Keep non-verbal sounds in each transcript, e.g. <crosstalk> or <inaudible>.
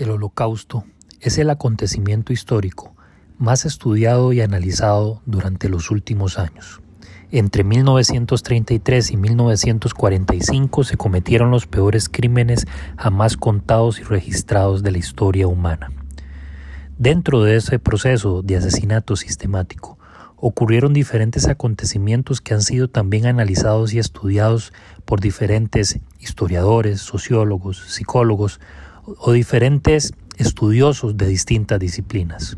El Holocausto es el acontecimiento histórico más estudiado y analizado durante los últimos años. Entre 1933 y 1945 se cometieron los peores crímenes jamás contados y registrados de la historia humana. Dentro de ese proceso de asesinato sistemático, ocurrieron diferentes acontecimientos que han sido también analizados y estudiados por diferentes historiadores, sociólogos, psicólogos o diferentes estudiosos de distintas disciplinas.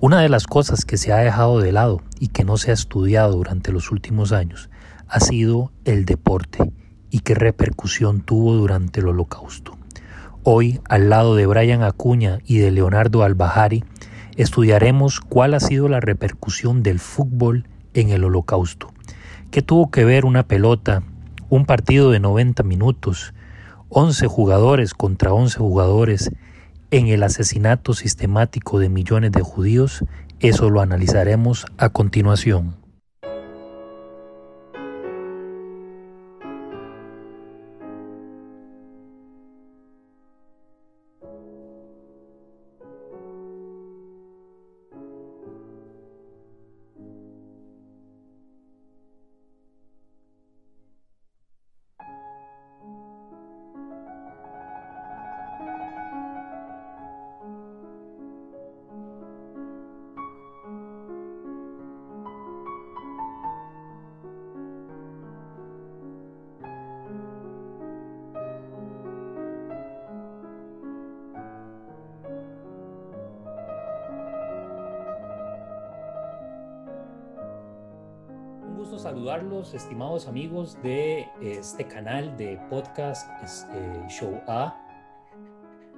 Una de las cosas que se ha dejado de lado y que no se ha estudiado durante los últimos años ha sido el deporte y qué repercusión tuvo durante el holocausto. Hoy, al lado de Brian Acuña y de Leonardo Albajari, estudiaremos cuál ha sido la repercusión del fútbol en el holocausto. ¿Qué tuvo que ver una pelota, un partido de 90 minutos, 11 jugadores contra 11 jugadores en el asesinato sistemático de millones de judíos? Eso lo analizaremos a continuación. Estimados amigos de este canal de podcast este, Show A.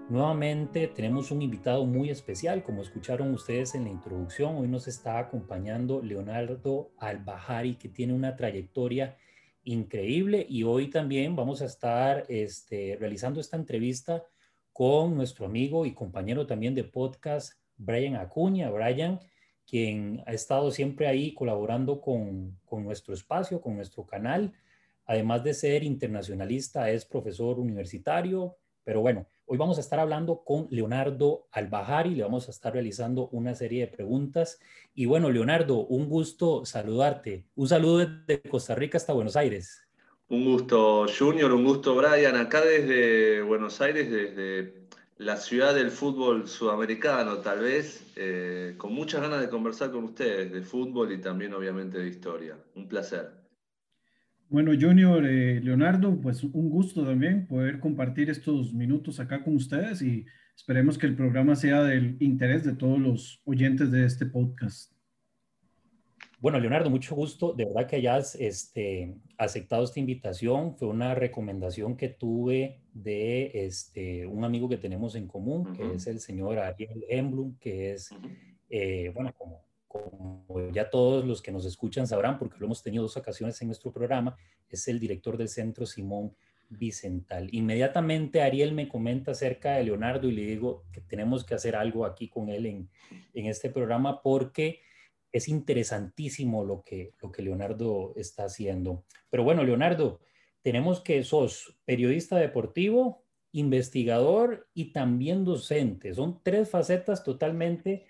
Nuevamente tenemos un invitado muy especial, como escucharon ustedes en la introducción. Hoy nos está acompañando Leonardo Albajari, que tiene una trayectoria increíble y hoy también vamos a estar este, realizando esta entrevista con nuestro amigo y compañero también de podcast, Brian Acuña. Brian, quien ha estado siempre ahí colaborando con, nuestro espacio, con nuestro canal. Además de ser internacionalista, es profesor universitario. Pero bueno, hoy vamos a estar hablando con Leonardo Albajari, le vamos a estar realizando una serie de preguntas. Y bueno, Leonardo, un gusto saludarte. Un saludo desde Costa Rica hasta Buenos Aires. Un gusto, Junior, un gusto, Brian. Acá desde Buenos Aires, desde la ciudad del fútbol sudamericano, tal vez, eh, con muchas ganas de conversar con ustedes de fútbol y también obviamente de historia. Un placer. Bueno, Junior, eh, Leonardo, pues un gusto también poder compartir estos minutos acá con ustedes y esperemos que el programa sea del interés de todos los oyentes de este podcast. Bueno, Leonardo, mucho gusto. De verdad que hayas este, aceptado esta invitación. Fue una recomendación que tuve de este, un amigo que tenemos en común, que es el señor Ariel Emblum, que es, eh, bueno, como, como, ya todos los que nos escuchan sabrán, porque lo hemos tenido dos ocasiones en nuestro programa, es el director del Centro Simón Vicental. Inmediatamente Ariel me comenta acerca de Leonardo y le digo que tenemos que hacer algo aquí con él en, en este programa porque es interesantísimo lo que, lo que Leonardo está haciendo. Pero bueno, Leonardo, tenemos que sos periodista deportivo, investigador y también docente. Son tres facetas totalmente,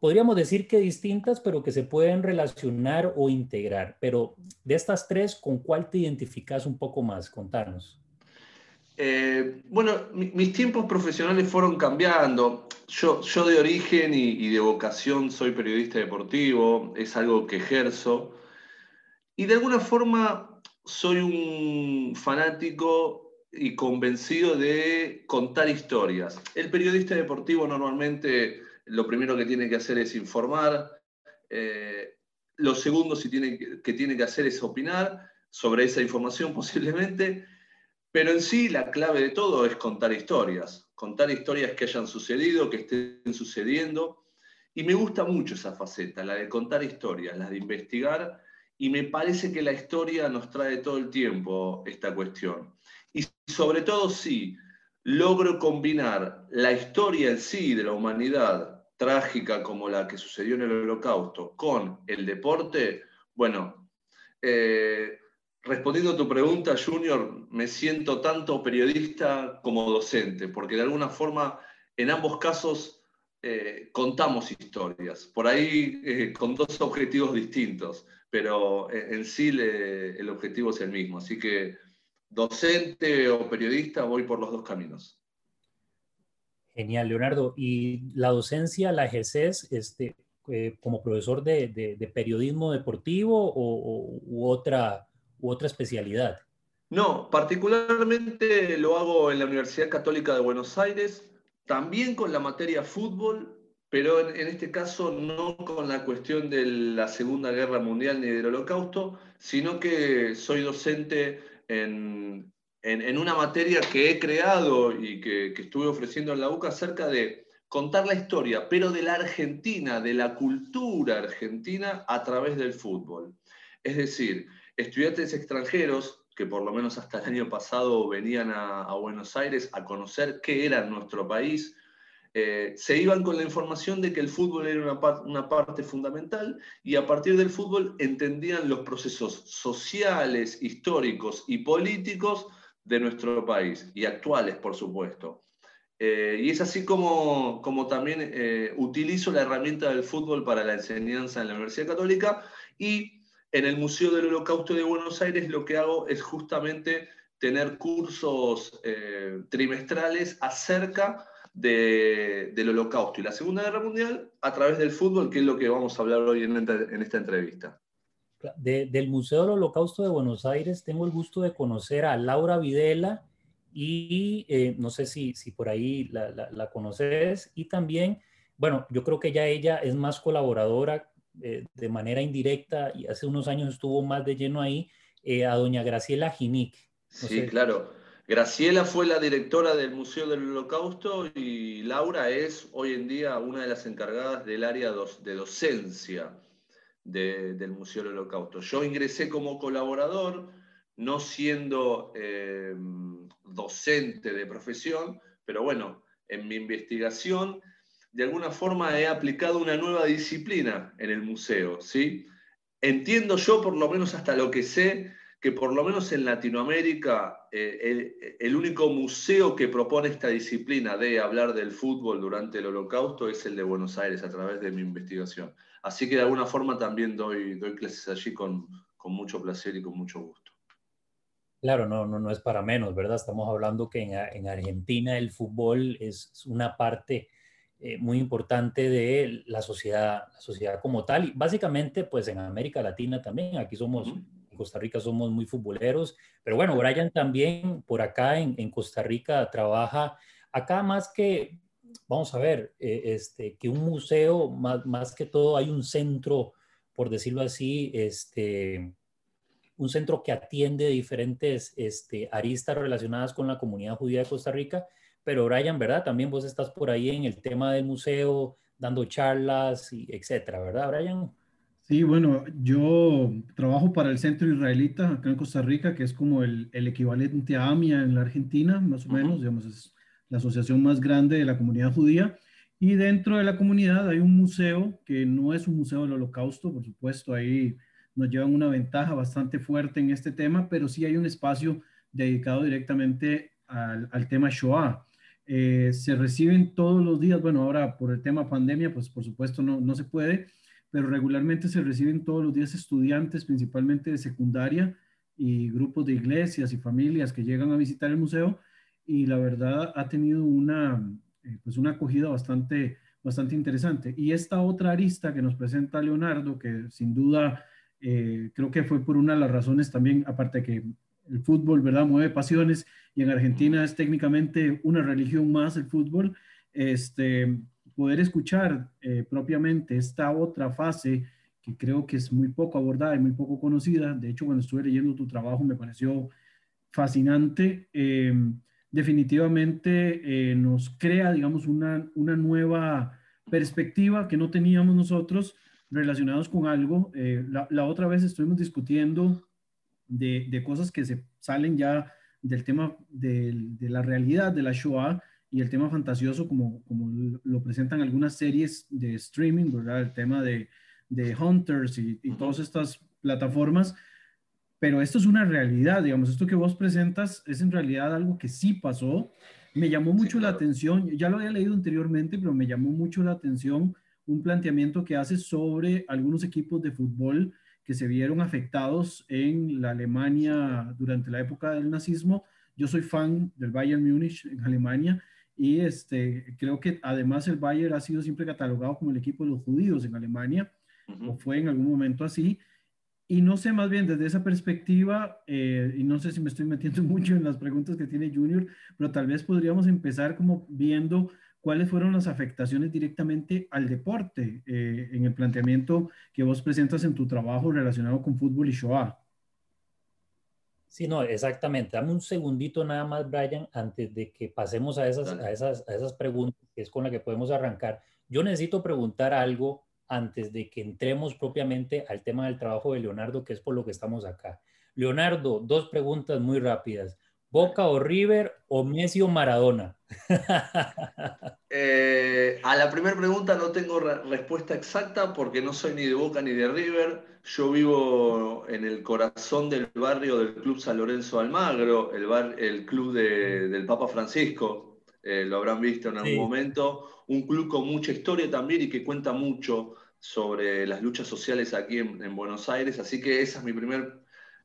podríamos decir que distintas, pero que se pueden relacionar o integrar. Pero de estas tres, ¿con cuál te identificas un poco más? Contanos. Eh, bueno, mis tiempos profesionales fueron cambiando. Yo, yo de origen y, de vocación soy periodista deportivo, es algo que ejerzo. Y de alguna forma soy un fanático y convencido de contar historias. El periodista deportivo normalmente lo primero que tiene que hacer es informar, eh, lo segundo si que tiene que hacer es opinar sobre esa información <laughs> posiblemente pero en sí la clave de todo es contar historias, contar historias que hayan sucedido, que estén sucediendo. Y me gusta mucho esa faceta, la de contar historias, la de investigar. Y me parece que la historia nos trae todo el tiempo esta cuestión. Y sobre todo si logro combinar la historia en sí de la humanidad, trágica como la que sucedió en el holocausto, con el deporte, bueno, eh, respondiendo a tu pregunta, Junior, me siento tanto periodista como docente, porque de alguna forma en ambos casos eh, contamos historias, por ahí eh, con dos objetivos distintos, pero en, sí el objetivo es el mismo. Así que docente o periodista, voy por los dos caminos. Genial, Leonardo. ¿Y la docencia la ejerces este, eh, como profesor de, periodismo deportivo o, u, otra, u otra especialidad? No, particularmente lo hago en la Universidad Católica de Buenos Aires también con la materia fútbol, pero en, este caso no con la cuestión de la Segunda Guerra Mundial ni del Holocausto, sino que soy docente en, una materia que he creado y que, estuve ofreciendo en la UCA acerca de contar la historia, pero de la Argentina, de la cultura argentina a través del fútbol. Es decir, estudiantes extranjeros que por lo menos hasta el año pasado venían a, Buenos Aires a conocer qué era nuestro país, eh, se iban con la información de que el fútbol era una, parte fundamental y a partir del fútbol entendían los procesos sociales, históricos y políticos de nuestro país y actuales, por supuesto. Eh, y es así como, como también eh, utilizo la herramienta del fútbol para la enseñanza en la Universidad Católica y en el Museo del Holocausto de Buenos Aires lo que hago es justamente tener cursos eh, trimestrales acerca del Holocausto y la Segunda Guerra Mundial a través del fútbol, que es lo que vamos a hablar hoy en, esta entrevista. del Museo del Holocausto de Buenos Aires tengo el gusto de conocer a Laura Videla y eh, no sé si, por ahí la, conoces y también, bueno, yo creo que ya ella es más colaboradora eh, de manera indirecta y hace unos años estuvo más de lleno ahí, eh, a doña Graciela Ginic. sí, claro. Graciela fue la directora del Museo del Holocausto y Laura es hoy en día una de las encargadas del área de docencia del Museo del Holocausto. Yo ingresé como colaborador, no siendo eh, docente de profesión, pero bueno, en mi investigación de alguna forma he aplicado una nueva disciplina en el museo, ¿sí? Entiendo yo, por lo menos hasta lo que sé, que por lo menos en Latinoamérica eh, el, único museo que propone esta disciplina de hablar del fútbol durante el holocausto es el de Buenos Aires a través de mi investigación. Así que de alguna forma también doy, doy clases allí con, mucho placer y con mucho gusto. Claro, no, no, no es para menos, ¿verdad? Estamos hablando que en, en Argentina el fútbol es una parte eh, muy importante de la sociedad, la sociedad como tal. Y básicamente, pues en América Latina también, aquí somos, en Costa Rica somos muy futboleros, pero bueno, Brian también por acá en, en Costa Rica trabaja, acá más que, vamos a ver, eh, este, que un museo, más, más que todo hay un centro, por decirlo así, este, un centro que atiende diferentes este, aristas relacionadas con la comunidad judía de Costa Rica pero Brian, ¿verdad? También vos estás por ahí en el tema del museo, dando charlas, y etcétera, ¿verdad, Brian? Sí, bueno, yo trabajo para el Centro Israelita acá en Costa Rica, que es como el, el equivalente a AMIA en la Argentina, más o menos, digamos, es la asociación más grande de la comunidad judía. Y dentro de la comunidad hay un museo que no es un museo del holocausto, por supuesto, ahí nos llevan una ventaja bastante fuerte en este tema, pero sí hay un espacio dedicado directamente al, al tema Shoah. Eh, se reciben todos los días, bueno, ahora por el tema pandemia, pues por supuesto no, no se puede, pero regularmente se reciben todos los días estudiantes, principalmente de secundaria y grupos de iglesias y familias que llegan a visitar el museo y la verdad ha tenido una, eh, pues una acogida bastante, bastante interesante. Y esta otra arista que nos presenta Leonardo, que sin duda eh, creo que fue por una de las razones también, aparte que el fútbol, ¿verdad? Mueve pasiones y en Argentina es técnicamente una religión más el fútbol. Este, poder escuchar eh, propiamente esta otra fase que creo que es muy poco abordada y muy poco conocida. De hecho, cuando estuve leyendo tu trabajo me pareció fascinante. Eh, definitivamente eh, nos crea, digamos, una, una nueva perspectiva que no teníamos nosotros relacionados con algo. La, la, otra vez estuvimos discutiendo de, cosas que se salen ya del tema de, la realidad de la Shoah y el tema fantasioso como, como lo presentan algunas series de streaming, ¿verdad? El tema de, Hunters y, todas estas plataformas. Pero esto es una realidad, digamos, esto que vos presentas es en realidad algo que sí pasó Me llamó mucho la atención, ya lo había leído anteriormente, pero me llamó mucho la atención un planteamiento que hace sobre algunos equipos de fútbol que se vieron afectados en la Alemania durante la época del nazismo. Yo soy fan del Bayern Múnich en Alemania y este, creo que además el Bayern ha sido siempre catalogado como el equipo de los judíos en Alemania, o fue en algún momento así. Y no sé, más bien desde esa perspectiva, eh, y no sé si me estoy metiendo <laughs> mucho en las preguntas que tiene Junior, pero tal vez podríamos empezar como viendo cuáles fueron las afectaciones directamente al deporte eh, en el planteamiento que vos presentas en tu trabajo relacionado con fútbol y Shoah. Sí, no, exactamente. Dame un segundito nada más, Brian, antes de que pasemos a esas, a esas, a esas preguntas, que es con la que podemos arrancar. Yo necesito preguntar algo antes de que entremos propiamente al tema del trabajo de Leonardo, que es por lo que estamos acá. Leonardo, dos preguntas muy rápidas. ¿Boca o River o Messi o Maradona? <laughs> Eh, a la primera pregunta no tengo respuesta exacta porque no soy ni de Boca ni de River. Yo vivo en el corazón del barrio del Club San Lorenzo Almagro, el, bar, el club del Papa Francisco. Eh, lo habrán visto en algún momento. Un club con mucha historia también y que cuenta mucho sobre las luchas sociales aquí en, Buenos Aires. Así que esa es mi primera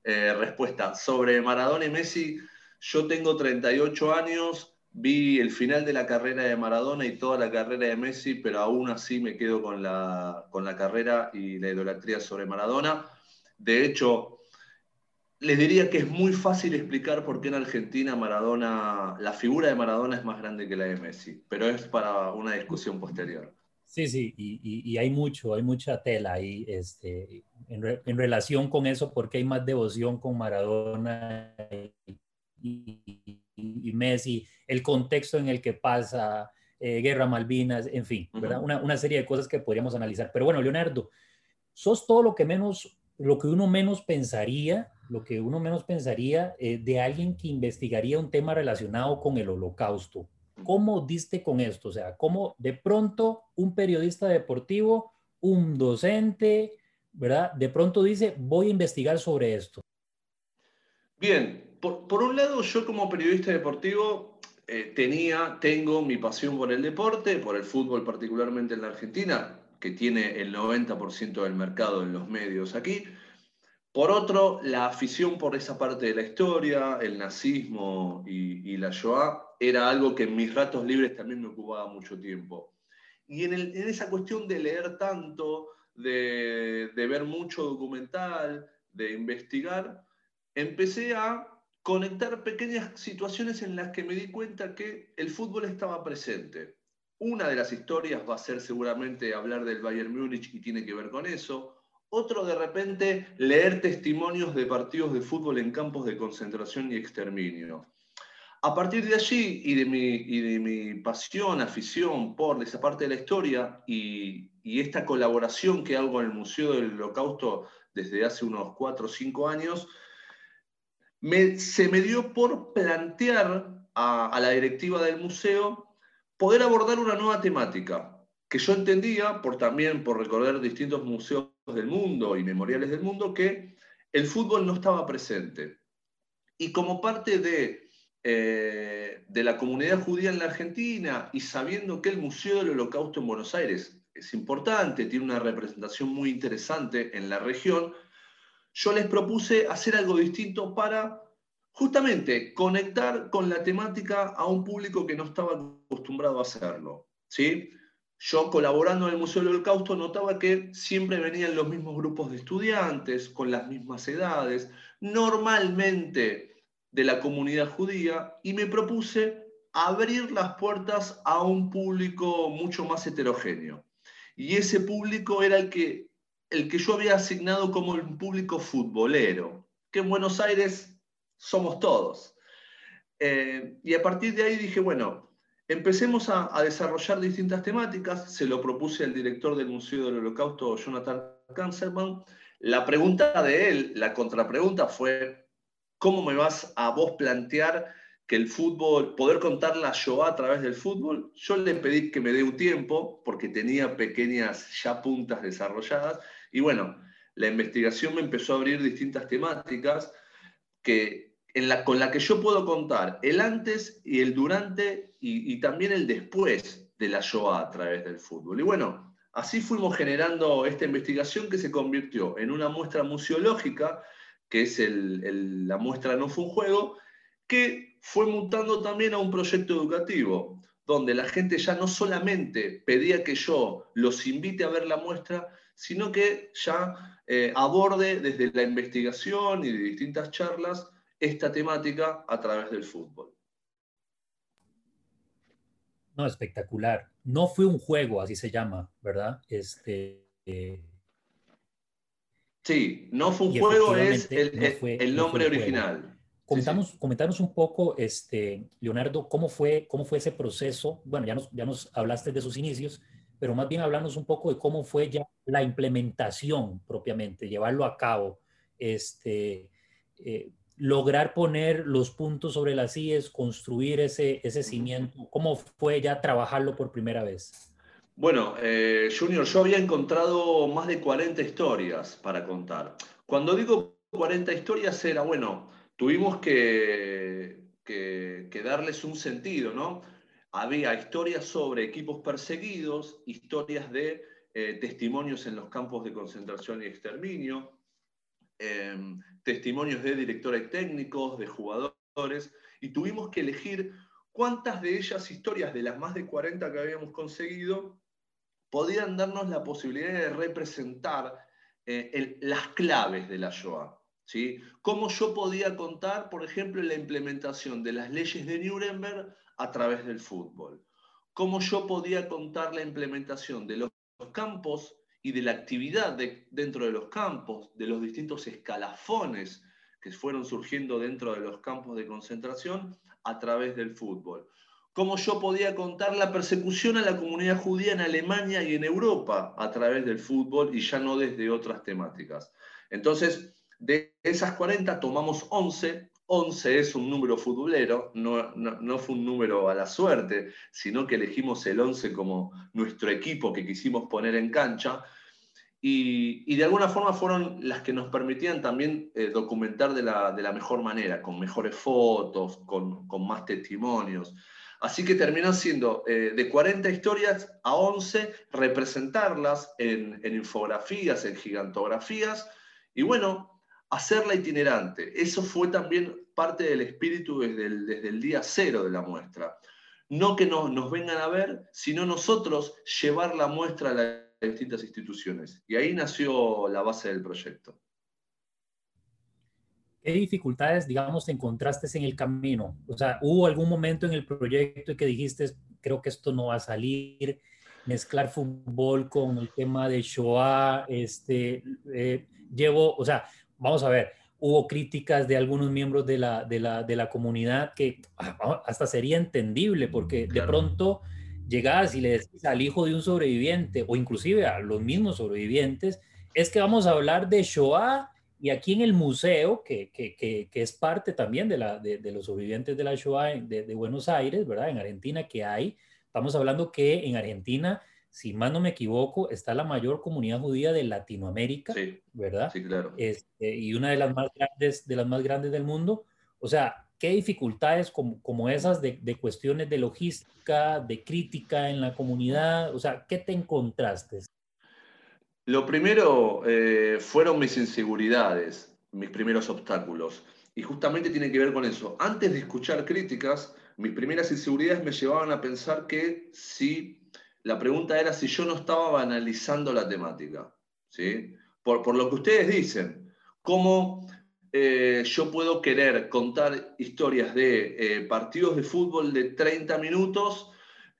eh, respuesta. Sobre Maradona y Messi, yo tengo 38 años, vi el final de la carrera de Maradona y toda la carrera de Messi, pero aún así me quedo con la, con la carrera y la idolatría sobre Maradona. De hecho, les diría que es muy fácil explicar por qué en Argentina Maradona, la figura de Maradona es más grande que la de Messi, pero es para una discusión posterior. Sí, sí, y, hay mucho, hay mucha tela ahí este, en, en, relación con eso, porque hay más devoción con Maradona y, Messi, el contexto en el que pasa, eh, Guerra Malvinas, en fin, ¿verdad? Una, una, serie de cosas que podríamos analizar. Pero bueno, Leonardo, sos todo lo que menos, lo que uno menos pensaría, lo que uno menos pensaría eh, de alguien que investigaría un tema relacionado con el holocausto. ¿Cómo diste con esto? O sea, ¿cómo de pronto un periodista deportivo, un docente, ¿verdad? De pronto dice, voy a investigar sobre esto. Bien, por, un lado, yo como periodista deportivo eh, tenía, tengo mi pasión por el deporte, por el fútbol particularmente en la Argentina, que tiene el 90% del mercado en los medios aquí. Por otro, la afición por esa parte de la historia, el nazismo y, la Shoah, era algo que en mis ratos libres también me ocupaba mucho tiempo. Y en, esa cuestión de leer tanto, de ver mucho documental, de investigar, empecé a conectar pequeñas situaciones en las que me di cuenta que el fútbol estaba presente. Una de las historias va a ser seguramente hablar del Bayern Múnich y tiene que ver con eso. Otro de repente leer testimonios de partidos de fútbol en campos de concentración y exterminio. A partir de allí y de mi, de mi pasión, afición por esa parte de la historia y, y esta colaboración que hago en el Museo del Holocausto desde hace unos 4 o 5 años, se me dio por plantear a, la directiva del museo poder abordar una nueva temática que yo entendía, por también por recorrer distintos museos del mundo y memoriales del mundo, que el fútbol no estaba presente. Y como parte de, eh, de la comunidad judía en la Argentina y sabiendo que el Museo del Holocausto en Buenos Aires es importante, tiene una representación muy interesante en la región, yo les propuse hacer algo distinto para justamente conectar con la temática a un público que no estaba acostumbrado a hacerlo. ¿sí? Yo colaborando en el Museo del Holocausto notaba que siempre venían los mismos grupos de estudiantes, con las mismas edades, normalmente de la comunidad judía, y me propuse abrir las puertas a un público mucho más heterogéneo. Y ese público era el que el que yo había asignado como el público futbolero, que en Buenos Aires somos todos. Eh, y a partir de ahí dije, bueno, empecemos a, desarrollar distintas temáticas. Se lo propuse al director del Museo del Holocausto, Jonathan Kanzerman. La pregunta de él, la contrapregunta fue, ¿cómo me vas a vos plantear que el fútbol, poder contar la Shoah a través del fútbol? Yo le pedí que me dé un tiempo, porque tenía pequeñas ya puntas desarrolladas, y bueno, la investigación me empezó a abrir distintas temáticas que en la, con la que yo puedo contar el antes y el durante y, también el después de la Shoah a través del fútbol. Y bueno, así fuimos generando esta investigación que se convirtió en una muestra museológica, que es la muestra No fue un juego, que fue mutando también a un proyecto educativo, donde la gente ya no solamente pedía que yo los invite a ver la muestra, sino que ya eh, aborde desde la investigación y de distintas charlas esta temática a través del fútbol. No, espectacular. No fue un juego, así se llama, ¿verdad? Este, eh, Sí, no fue un juego, es el, nombre original. Comentamos, un poco, este, Leonardo, cómo fue, cómo fue ese proceso. Bueno, ya nos, ya nos hablaste de sus inicios, pero más bien hablarnos un poco de cómo fue ya la implementación propiamente, llevarlo a cabo. Este, eh, lograr poner los puntos sobre las IES, construir ese, ese cimiento? ¿Cómo fue ya trabajarlo por primera vez? Bueno, eh, Junior, yo había encontrado más de 40 historias para contar. Cuando digo 40 historias era, bueno, tuvimos que, darles un sentido, ¿no? Había historias sobre equipos perseguidos, historias de eh, testimonios en los campos de concentración y exterminio, em, testimonios de directores técnicos, de jugadores, y tuvimos que elegir cuántas de ellas historias, de las más de 40 que habíamos conseguido, podían darnos la posibilidad de representar eh, las claves de la Shoah. ¿Sí? Cómo yo podía contar, por ejemplo, la implementación de las leyes de Nuremberg a través del fútbol. Cómo yo podía contar la implementación de los campos y de la actividad dentro de los campos, de los distintos escalafones que fueron surgiendo dentro de los campos de concentración a través del fútbol. Cómo yo podía contar la persecución a la comunidad judía en Alemania y en Europa a través del fútbol y ya no desde otras temáticas. Entonces, de esas 40 tomamos 11 11 es un número futbolero, no, no, fue un número a la suerte, sino que elegimos el 11 como nuestro equipo que quisimos poner en cancha. Y, de alguna forma fueron las que nos permitían también eh, documentar de la, de la, mejor manera, con mejores fotos, con, con más testimonios. Así que terminó siendo eh, de 40 historias a 11, representarlas en, en infografías, en gigantografías. Y bueno, hacerla itinerante. Eso fue también parte del espíritu desde el, desde el día cero de la muestra. No que nos, nos vengan a ver, sino nosotros llevar la muestra a las distintas instituciones. Y ahí nació la base del proyecto. ¿Qué dificultades, digamos, encontraste en el camino? O sea, ¿hubo algún momento en el proyecto que dijiste, creo que esto no va a salir? Mezclar fútbol con el tema de Shoah, este, eh, llevo, o sea, vamos a ver, hubo críticas de algunos miembros de la, de la, de la comunidad que ah, hasta sería entendible, porque de pronto llegás y le decís al hijo de un sobreviviente, o inclusive a los mismos sobrevivientes, es que vamos a hablar de Shoah y aquí en el museo, que, que, que, que es parte también de, la, de, de, los sobrevivientes de la Shoah de, de Buenos Aires, ¿verdad? En Argentina, que hay, estamos hablando que en Argentina si más no me equivoco, está la mayor comunidad judía de Latinoamérica, ¿verdad? Sí, claro. Este, y una de las más grandes, de las más grandes del mundo. O sea, ¿qué dificultades como, como esas de, de, cuestiones de logística, de crítica en la comunidad? O sea, ¿qué te encontraste? Lo primero eh, fueron mis inseguridades, mis primeros obstáculos. Y justamente tiene que ver con eso. Antes de escuchar críticas, mis primeras inseguridades me llevaban a pensar que si la pregunta era si yo no estaba banalizando la temática. ¿sí? Por, lo que ustedes dicen, ¿cómo eh, yo puedo querer contar historias de eh, partidos de fútbol de 30 minutos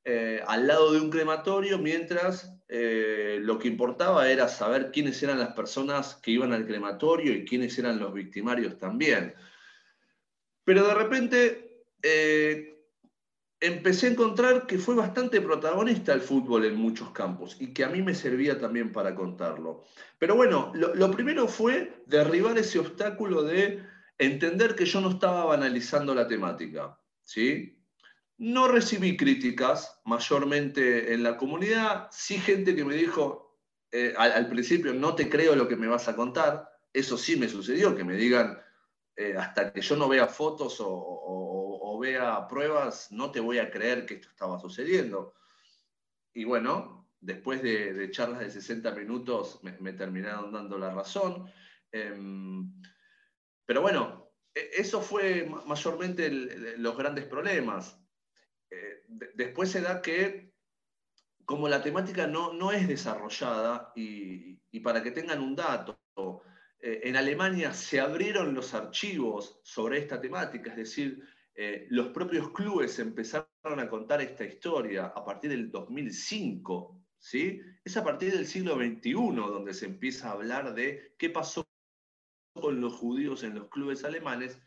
eh, al lado de un crematorio mientras lo que importaba era saber quiénes eran las personas que iban al crematorio y quiénes eran los victimarios también? Pero de repente empecé a encontrar que fue bastante protagonista el fútbol en muchos campos y que a mí me servía también para contarlo. Pero bueno, lo, primero fue derribar ese obstáculo de entender que yo no estaba banalizando la temática. ¿sí? No recibí críticas mayormente en la comunidad, sí gente que me dijo eh, al, principio, no te creo lo que me vas a contar. Eso sí me sucedió, que me digan, eh, hasta que yo no vea fotos o, vea pruebas, no te voy a creer que esto estaba sucediendo. Y bueno, después de, charlas de 60 minutos me, terminaron dando la razón. Em, pero bueno, e, eso fue mayormente los grandes problemas. Eh, después se da que como la temática no, no es desarrollada, y, para que tengan un dato, eh, en Alemania se abrieron los archivos sobre esta temática, es decir, eh, los propios clubes empezaron a contar esta historia a partir del 2005, ¿sí? Es a partir del siglo XXI donde se empieza a hablar de qué pasó con los judíos en los clubes alemanes.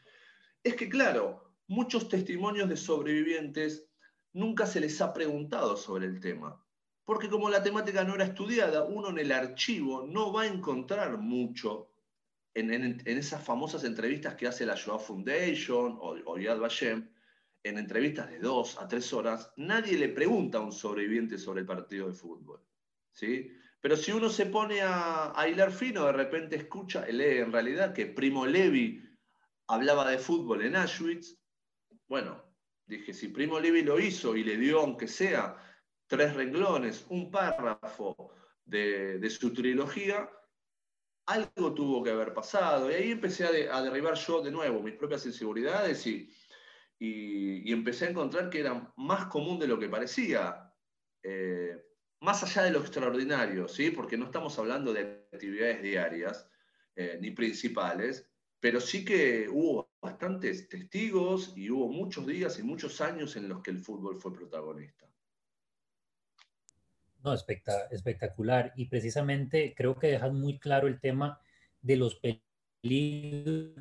Es que, claro, muchos testimonios de sobrevivientes nunca se les ha preguntado sobre el tema. Porque como la temática no era estudiada, uno en el archivo no va a encontrar mucho en, esas famosas entrevistas que hace la Shoah Foundation o, Yad Vashem, en entrevistas de dos a tres horas, nadie le pregunta a un sobreviviente sobre el partido de fútbol. ¿sí? Pero si uno se pone a, a hilar fino, de repente escucha, lee en realidad que Primo Levi hablaba de fútbol en Auschwitz, bueno, dije, si Primo Levi lo hizo y le dio, aunque sea tres renglones, un párrafo de, su trilogía, algo tuvo que haber pasado. Y ahí empecé a, derribar yo de nuevo mis propias inseguridades y, empecé a encontrar que era más común de lo que parecía. Eh, más allá de lo extraordinario, ¿sí? porque no estamos hablando de actividades diarias eh, ni principales, pero sí que hubo bastantes testigos y hubo muchos días y muchos años en los que el fútbol fue protagonista. No, espectacular. Y precisamente creo que dejas muy claro el tema de los peligros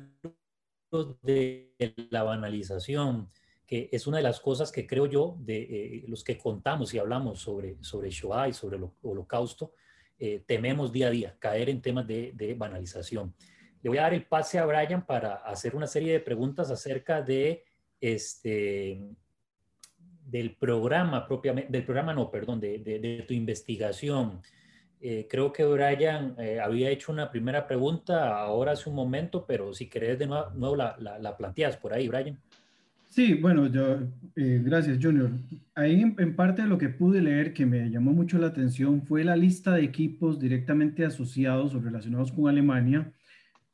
de la banalización, que es una de las cosas que creo yo, de eh, los que contamos y hablamos sobre, sobre Shoah y sobre el holocausto, eh, tememos día a día, caer en temas de, de, banalización. Le voy a dar el pase a Brian para hacer una serie de preguntas acerca de este, del programa propiamente, del programa no, perdón, de, tu investigación. Eh, creo que Brian eh, había hecho una primera pregunta ahora hace un momento, pero si querés de nuevo, la, la, planteas por ahí, Brian. Sí, bueno, yo, eh, gracias, Junior. Ahí en, parte lo que pude leer que me llamó mucho la atención fue la lista de equipos directamente asociados o relacionados con Alemania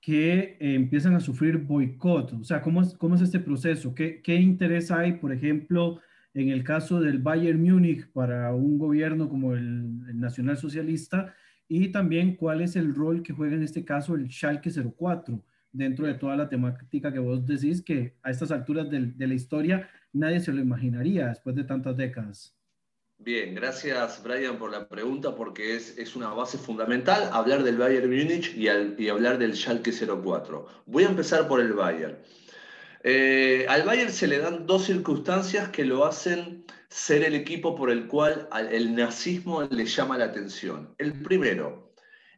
que empiezan a sufrir boicot. O sea, ¿cómo es, cómo es este proceso? ¿Qué, ¿Qué interés hay, por ejemplo, en el caso del Bayern Múnich para un gobierno como el, nacional socialista y también cuál es el rol que juega en este caso el Schalke 04 dentro de toda la temática que vos decís que a estas alturas de, la historia nadie se lo imaginaría después de tantas décadas. Bien, gracias Brian por la pregunta porque es, es una base fundamental hablar del Bayern Múnich y, y hablar del Schalke 04. Voy a empezar por el Bayern. Eh, al Bayern se le dan dos circunstancias que lo hacen ser el equipo por el cual el nazismo le llama la atención. El primero,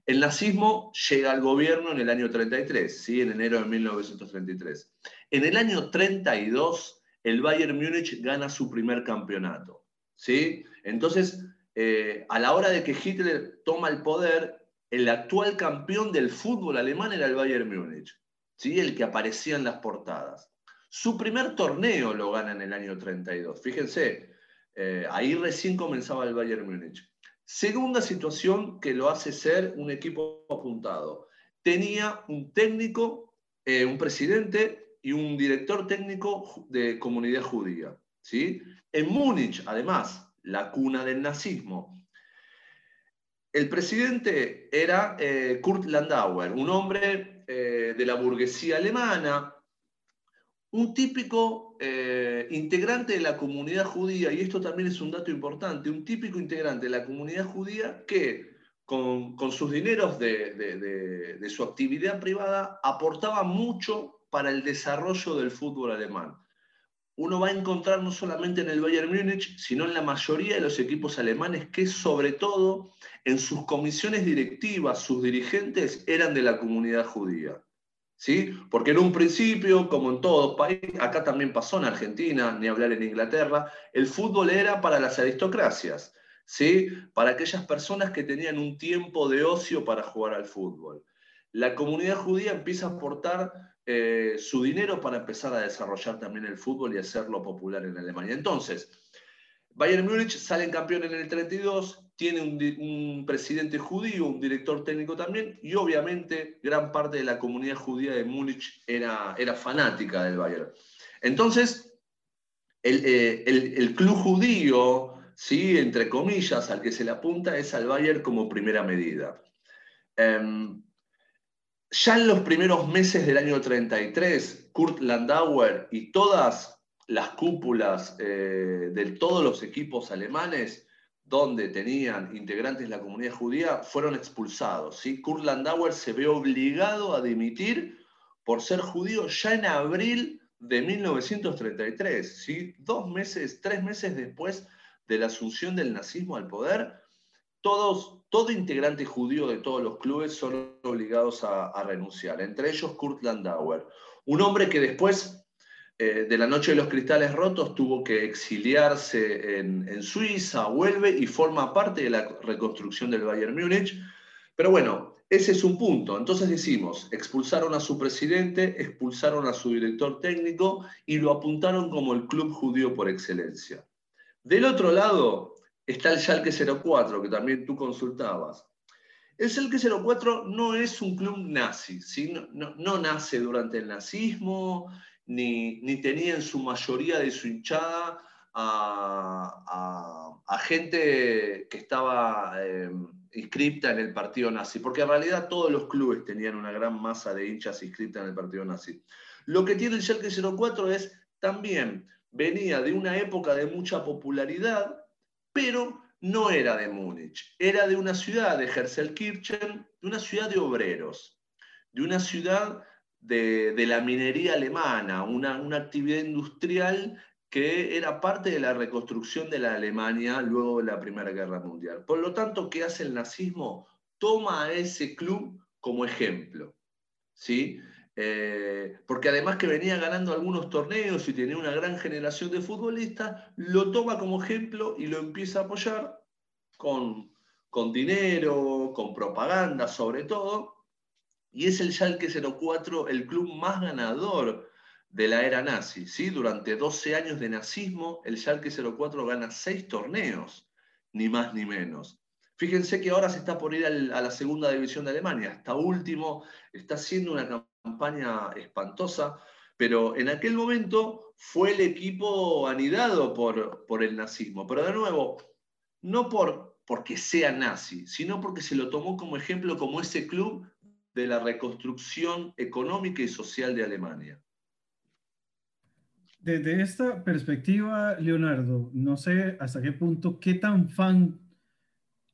el nazismo llega al gobierno en el año 33, ¿sí? en enero de 1933. En el año 32, el Bayern Múnich gana su primer campeonato. ¿sí? Entonces, eh, a la hora de que Hitler toma el poder, el actual campeón del fútbol alemán era el Bayern Múnich, ¿sí? el que aparecía en las portadas. Su primer torneo lo gana en el año 32. Fíjense, eh, ahí recién comenzaba el Bayern Múnich. Segunda situación que lo hace ser un equipo apuntado. Tenía un técnico, eh, un presidente y un director técnico de comunidad judía. ¿sí? En Múnich, además, la cuna del nazismo. El presidente era eh, Kurt Landauer, un hombre de la burguesía alemana, un típico eh, integrante de la comunidad judía, y esto también es un dato importante, un típico integrante de la comunidad judía que con, sus dineros de, su actividad privada aportaba mucho para el desarrollo del fútbol alemán. Uno va a encontrar no solamente en el Bayern Múnich, sino en la mayoría de los equipos alemanes que sobre todo en sus comisiones directivas, sus dirigentes eran de la comunidad judía. ¿Sí? Porque en un principio, como en todo país, acá también pasó en Argentina, ni hablar en Inglaterra, el fútbol era para las aristocracias, ¿sí? Para aquellas personas que tenían un tiempo de ocio para jugar al fútbol. La comunidad judía empieza a aportar eh, su dinero para empezar a desarrollar también el fútbol y hacerlo popular en Alemania. Entonces, Bayern Múnich sale campeón en el 32, tiene un, presidente judío, un director técnico también, y obviamente gran parte de la comunidad judía de Múnich era, era fanática del Bayern. Entonces, el, eh, club judío, ¿sí? entre comillas, al que se le apunta es al Bayern como primera medida. Em, ya en los primeros meses del año 33, Kurt Landauer y todas las cúpulas eh, de todos los equipos alemanes donde tenían integrantes de la comunidad judía fueron expulsados. ¿sí? Kurt Landauer se ve obligado a dimitir por ser judío ya en abril de 1933, ¿sí? dos meses, tres meses después de la asunción del nazismo al poder, todos, todo integrante judío de todos los clubes son obligados a, renunciar, entre ellos Kurt Landauer, un hombre que después eh, de la Noche de los Cristales Rotos tuvo que exiliarse en, Suiza, vuelve y forma parte de la reconstrucción del Bayern Múnich. Pero bueno, ese es un punto. Entonces decimos, expulsaron a su presidente, expulsaron a su director técnico y lo apuntaron como el club judío por excelencia. Del otro lado, está el Schalke 04, que también tú consultabas. El Schalke 04 no es un club nazi, no, nace durante el nazismo, ni, tenía en su mayoría de su hinchada a, gente que estaba eh, inscripta en el partido nazi, porque en realidad todos los clubes tenían una gran masa de hinchas inscritas en el partido nazi. Lo que tiene el Schalke 04 es también venía de una época de mucha popularidad, pero no era de Múnich, era de una ciudad de Herzelkirchen, de una ciudad de obreros, de una ciudad de, la minería alemana, una, una, actividad industrial que era parte de la reconstrucción de la Alemania luego de la Primera Guerra Mundial. Por lo tanto, ¿qué hace el nazismo? Toma a ese club como ejemplo. ¿sí? Eh, porque además que venía ganando algunos torneos y tenía una gran generación de futbolistas, lo toma como ejemplo y lo empieza a apoyar con, con dinero, con propaganda sobre todo, y es el Schalke 04 el club más ganador de la era nazi. ¿sí? Durante 12 años de nazismo, el Schalke 04 gana 6 torneos, ni más ni menos. Fíjense que ahora se está por ir a la segunda división de Alemania. Hasta último, está haciendo una campaña espantosa, pero en aquel momento fue el equipo anidado por, por el nazismo. Pero de nuevo, no por, porque sea nazi, sino porque se lo tomó como ejemplo como ese club de la reconstrucción económica y social de Alemania. Desde esta perspectiva, Leonardo, no sé hasta qué punto, qué tan fan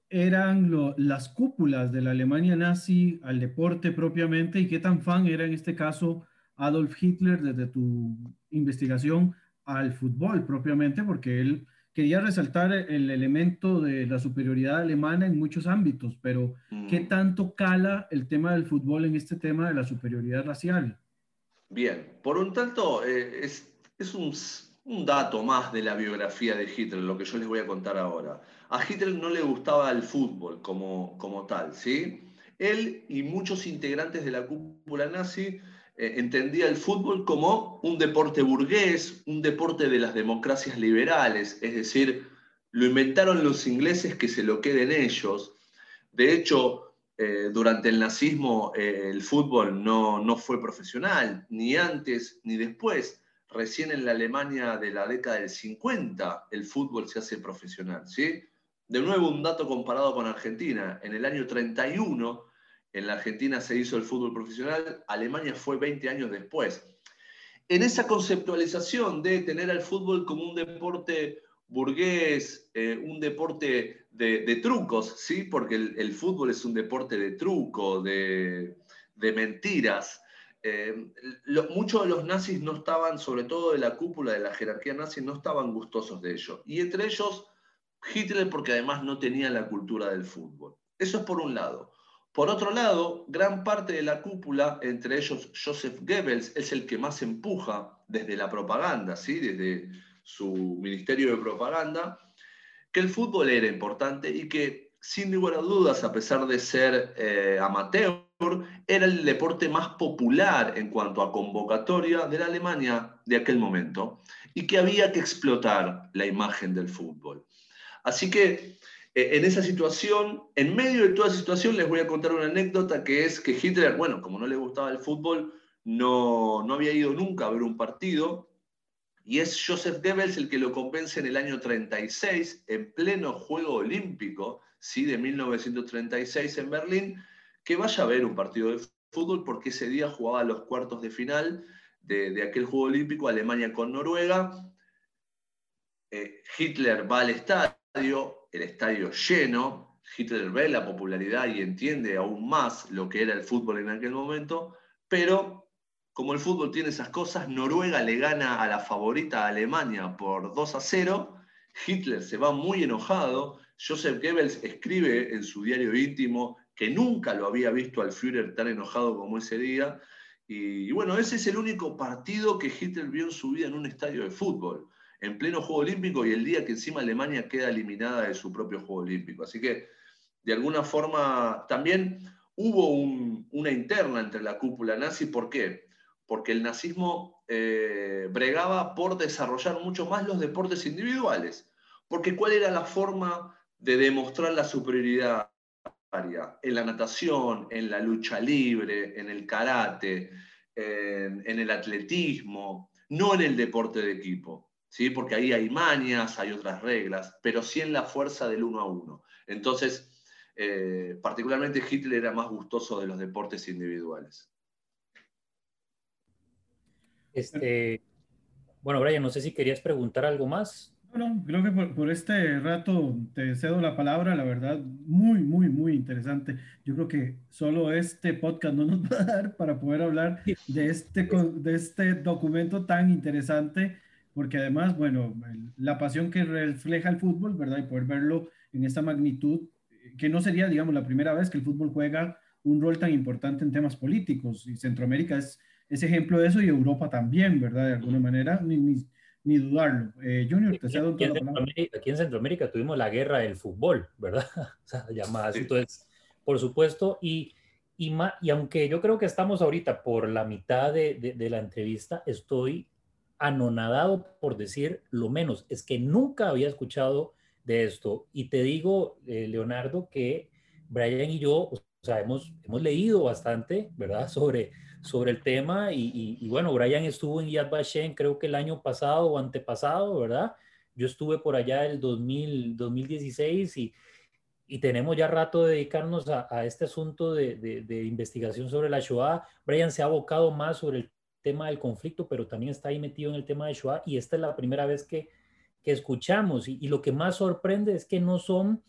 eran las cúpulas de la Alemania nazi al deporte propiamente y qué tan fan era en este caso Adolf Hitler desde tu investigación al fútbol propiamente, porque él quería resaltar el elemento de la superioridad alemana en muchos ámbitos, pero ¿qué mm. tanto cala el tema del fútbol en este tema de la superioridad racial? Bien, por un tanto, eh, es, es un un dato más de la biografía de Hitler, lo que yo les voy a contar ahora. A Hitler no le gustaba el fútbol como, como tal, ¿sí? Él y muchos integrantes de la cúpula nazi eh, entendía el fútbol como un deporte burgués, un deporte de las democracias liberales, es decir, lo inventaron los ingleses que se lo queden ellos. De hecho, eh, durante el nazismo eh, el fútbol no, no fue profesional, ni antes ni después recién en la Alemania de la década del 50 el fútbol se hace profesional. ¿sí? De nuevo, un dato comparado con Argentina. En el año 31, en la Argentina se hizo el fútbol profesional, Alemania fue 20 años después. En esa conceptualización de tener al fútbol como un deporte burgués, eh, un deporte de, trucos, ¿sí? porque el, fútbol es un deporte de truco, de, mentiras, eh, muchos de los nazis no estaban, sobre todo de la cúpula de la jerarquía nazi, no estaban gustosos de ello. Y entre ellos Hitler porque además no tenía la cultura del fútbol. Eso es por un lado. Por otro lado, gran parte de la cúpula, entre ellos Joseph Goebbels, es el que más empuja desde la propaganda, ¿sí? desde su ministerio de propaganda, que el fútbol era importante y que sin lugar a dudas, a pesar de ser eh, amateur, era el deporte más popular en cuanto a convocatoria de la Alemania de aquel momento y que había que explotar la imagen del fútbol. Así que en esa situación, en medio de toda esa situación, les voy a contar una anécdota que es que Hitler, bueno, como no le gustaba el fútbol, no, no había ido nunca a ver un partido y es Joseph Goebbels el que lo convence en el año 36, en pleno Juego Olímpico, ¿sí? de 1936 en Berlín, que vaya a ver un partido de fútbol porque ese día jugaba los cuartos de final de, aquel Juego Olímpico, Alemania con Noruega. Eh, Hitler va al estadio, el estadio lleno, Hitler ve la popularidad y entiende aún más lo que era el fútbol en aquel momento, pero como el fútbol tiene esas cosas, Noruega le gana a la favorita Alemania por 2 a 0, Hitler se va muy enojado, Joseph Goebbels escribe en su diario íntimo que nunca lo había visto al Führer tan enojado como ese día, y, bueno, ese es el único partido que Hitler vio en su vida en un estadio de fútbol, en pleno Juego Olímpico y el día que encima Alemania queda eliminada de su propio Juego Olímpico. Así que, de alguna forma, también hubo una interna entre la cúpula nazi. ¿Por qué? porque el nazismo eh, bregaba por desarrollar mucho más los deportes individuales. Porque ¿cuál era la forma de demostrar la superioridad? En la natación, en la lucha libre, en el karate, en, el atletismo, no en el deporte de equipo, ¿sí? porque ahí hay mañas, hay otras reglas, pero sí en la fuerza del uno a uno. Entonces, eh, particularmente Hitler era más gustoso de los deportes individuales. Este, bueno, Brian, no sé si querías preguntar algo más. No, creo que por, este rato te cedo la palabra, la verdad, muy, muy, muy interesante. Yo creo que solo este podcast no nos va a dar para poder hablar de este, de este documento tan interesante, porque además, bueno, la pasión que refleja el fútbol, ¿verdad? Y poder verlo en esta magnitud, que no sería, digamos, la primera vez que el fútbol juega un rol tan importante en temas políticos, y Centroamérica es es ejemplo de eso y Europa también, ¿verdad? De alguna manera, ni, ni, dudarlo. Eh, Junior, te cedo aquí, en aquí en Centroamérica tuvimos la guerra del fútbol, ¿verdad? <laughs> o sea, llamadas. Entonces, por supuesto, y, y, y aunque yo creo que estamos ahorita por la mitad de, de, la entrevista, estoy anonadado por decir lo menos. Es que nunca había escuchado de esto. Y te digo, eh, Leonardo, que Brian y yo, o sea, hemos, hemos leído bastante, ¿verdad? <laughs> Sobre sobre el tema y, bueno, Brian estuvo en Yad Vashem creo que el año pasado o antepasado, ¿verdad? Yo estuve por allá el 2000, 2016 y, y tenemos ya rato de dedicarnos a, este asunto de, de, investigación sobre la Shoah. Brian se ha abocado más sobre el tema del conflicto, pero también está ahí metido en el tema de Shoah y esta es la primera vez que, que escuchamos y, lo que más sorprende es que no son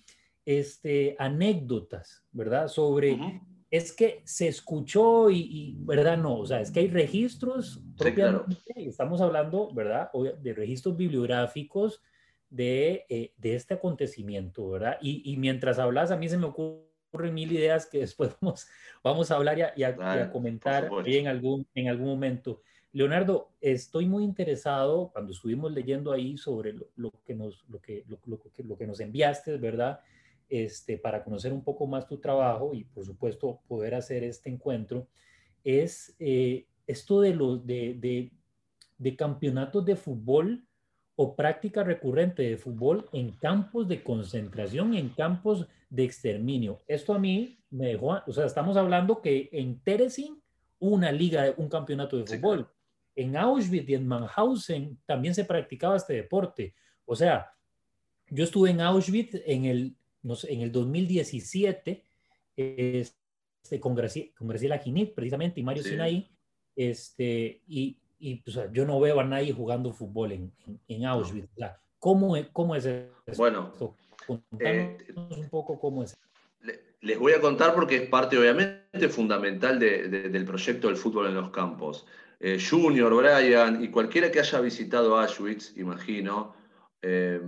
este, anécdotas, ¿verdad? Sobre es que se escuchó y, ¿verdad? No, o sea, es que hay registros estamos hablando, ¿verdad? De registros bibliográficos de, eh, de este acontecimiento, ¿verdad? Y, mientras hablas, a mí se me ocurren mil ideas que después <laughs> vamos, vamos a hablar y a, comentar en algún, en algún momento. Leonardo, estoy muy interesado cuando estuvimos leyendo ahí sobre lo, que, nos, lo, que, lo, lo que nos enviaste, ¿verdad? este, para conocer un poco más tu trabajo y por supuesto poder hacer este encuentro, es eh, esto de, los de, de, campeonatos de fútbol o práctica recurrente de fútbol en campos de concentración, en campos de exterminio. Esto a mí me dejó, o sea, estamos hablando que en Teresin una liga, un campeonato de fútbol. En Auschwitz y en Mannhausen también se practicaba este deporte. O sea, yo estuve en Auschwitz en el en el 2017, este, con, Graciela, Ginit, precisamente, y Mario Sinaí, este, y, y pues, yo no veo a nadie jugando fútbol en, en, Auschwitz. ¿cómo, ¿cómo, es eso? Bueno, eh. Les voy a contar porque es parte, obviamente, fundamental del proyecto del fútbol en los campos. Eh, Junior, Brian y cualquiera que haya visitado Auschwitz, imagino, eh,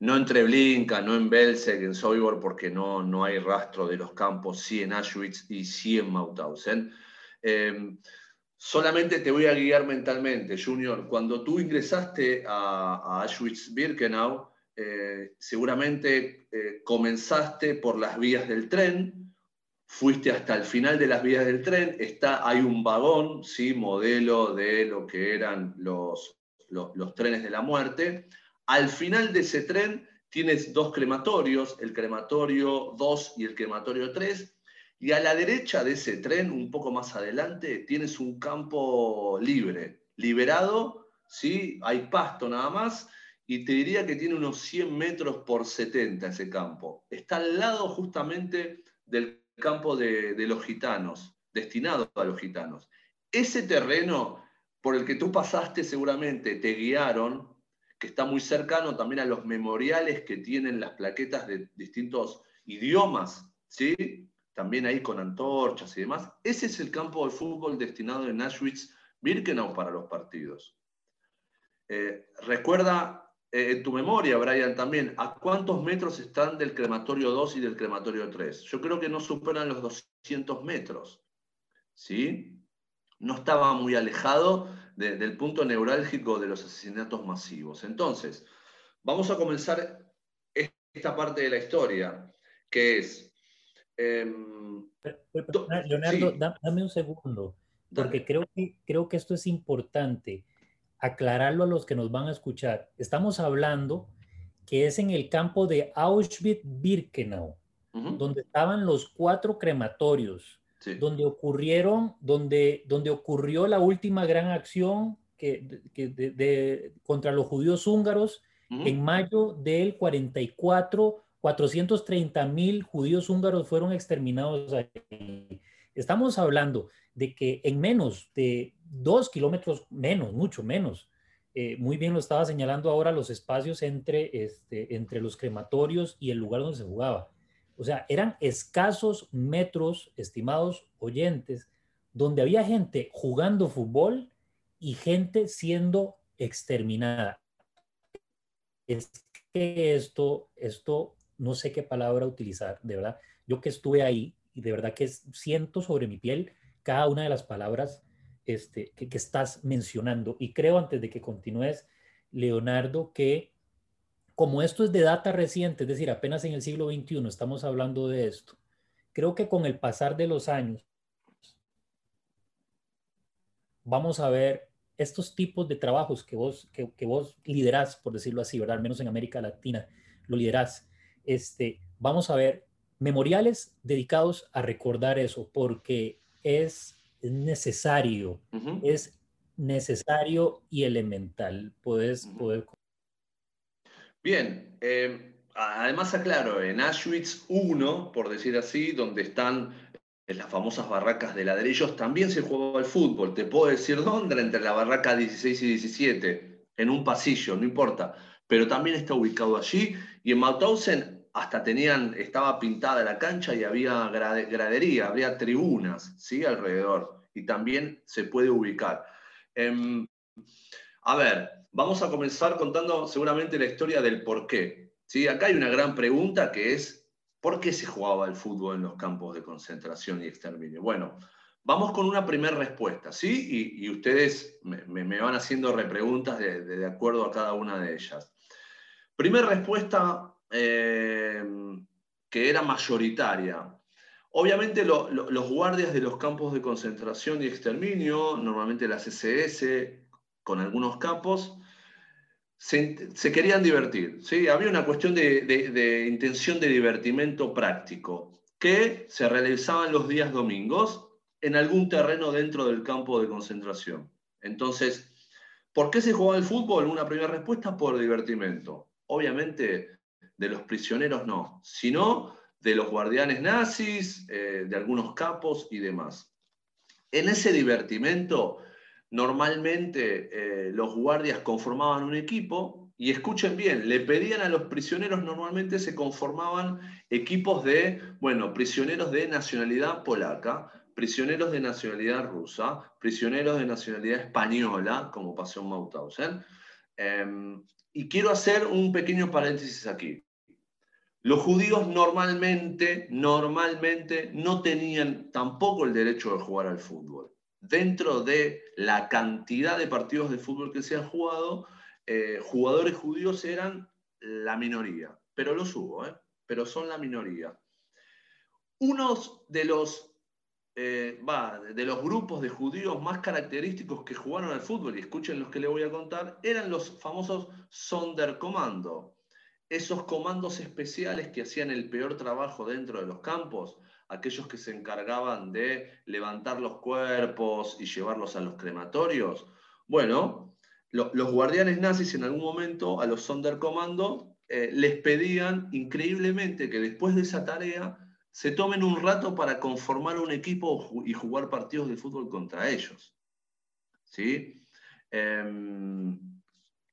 no en Treblinka, no en Belzec, en Sobibor, porque no, no hay rastro de los campos, sí en Auschwitz y sí en Mauthausen. Em, solamente te voy a guiar mentalmente, Junior. Cuando tú ingresaste a, Auschwitz-Birkenau, eh, seguramente eh, comenzaste por las vías del tren, fuiste hasta el final de las vías del tren, está, hay un vagón, ¿sí? modelo de lo que eran los, trenes de la muerte. Al final de ese tren tienes dos crematorios, el crematorio 2 y el crematorio 3, y a la derecha de ese tren, un poco más adelante, tienes un campo libre, liberado, ¿sí? hay pasto nada más, y te diría que tiene unos 100 metros por 70 ese campo. Está al lado justamente del campo de, los gitanos, destinado a los gitanos. Ese terreno por el que tú pasaste seguramente te guiaron, que está muy cercano también a los memoriales que tienen las plaquetas de distintos idiomas, ¿sí? También ahí con antorchas y demás. Ese es el campo de fútbol destinado en Auschwitz-Birkenau para los partidos. Eh, recuerda eh, en tu memoria, Brian, también, ¿a cuántos metros están del crematorio 2 y del crematorio 3? Yo creo que no superan los 200 metros. ¿Sí? No estaba muy alejado del punto neurálgico de los asesinatos masivos. Entonces, vamos a comenzar esta parte de la historia, que es... Em, Leonardo, dame un segundo, porque creo que, creo que esto es importante aclararlo a los que nos van a escuchar. Estamos hablando que es en el campo de Auschwitz-Birkenau, donde estaban los cuatro crematorios, donde ocurrieron, donde, donde ocurrió la última gran acción que, de, contra los judíos húngaros en mayo del 44. 430 mil judíos húngaros fueron exterminados ahí. Estamos hablando de que en menos de dos kilómetros, menos, mucho menos, eh, muy bien lo estaba señalando ahora los espacios entre, este, entre los crematorios y el lugar donde se jugaba. O sea, eran escasos metros, estimados oyentes, donde había gente jugando fútbol y gente siendo exterminada. Es que esto, esto, no sé qué palabra utilizar, de verdad. Yo que estuve ahí y de verdad que siento sobre mi piel cada una de las palabras este, que, estás mencionando. Y creo, antes de que continúes, Leonardo, que como esto es de data reciente, es decir, apenas en el siglo XXI estamos hablando de esto, creo que con el pasar de los años vamos a ver estos tipos de trabajos que vos, que, vos liderás, por decirlo así, ¿verdad? Al menos en América Latina lo liderás. Este, vamos a ver memoriales dedicados a recordar eso, porque es necesario, es necesario y elemental. Puedes, poder... Bien, em, además aclaro, en Auschwitz 1, por decir así, donde están las famosas barracas de ladrillos, también se jugaba al fútbol. Te puedo decir dónde, entre la barraca 16 y 17, en un pasillo, no importa. Pero también está ubicado allí. Y en Mauthausen hasta tenían, estaba pintada la cancha y había gradería, había tribunas, ¿sí? Alrededor. Y también se puede ubicar. Em, a ver, vamos a comenzar contando seguramente la historia del por qué. ¿sí? Acá hay una gran pregunta que es, ¿por qué se jugaba el fútbol en los campos de concentración y exterminio? Bueno, vamos con una primera respuesta, ¿sí? Y, ustedes me, van haciendo repreguntas de, de acuerdo a cada una de ellas. Primera respuesta, eh, que era mayoritaria. Obviamente los guardias de los campos de concentración y exterminio, normalmente las SS, con algunos campos, se, querían divertir. Había una cuestión de, de, intención de divertimento práctico que se realizaban los días domingos en algún terreno dentro del campo de concentración. Entonces, ¿por qué se jugaba el fútbol? Una primera respuesta, por divertimento. Obviamente de los prisioneros no, sino de los guardianes nazis, eh, de algunos capos y demás. En ese divertimento, normalmente eh, los guardias conformaban un equipo y escuchen bien, le pedían a los prisioneros, normalmente se conformaban equipos de, bueno, prisioneros de nacionalidad polaca, prisioneros de nacionalidad rusa, prisioneros de nacionalidad española, como pasó en Mauthausen. Em, y quiero hacer un pequeño paréntesis aquí. Los judíos normalmente, normalmente no tenían tampoco el derecho de jugar al fútbol. Dentro de la cantidad de partidos de fútbol que se han jugado, eh, jugadores judíos eran la minoría, pero los hubo, ¿eh? pero son la minoría. Unos de los, eh, de los grupos de judíos más característicos que jugaron al fútbol, y escuchen los que les voy a contar, eran los famosos Sonderkommando, esos comandos especiales que hacían el peor trabajo dentro de los campos, aquellos que se encargaban de levantar los cuerpos y llevarlos a los crematorios. Bueno, los guardianes nazis en algún momento a los Sonderkommando eh, les pedían increíblemente que después de esa tarea se tomen un rato para conformar un equipo y jugar partidos de fútbol contra ellos. ¿Sí? Em,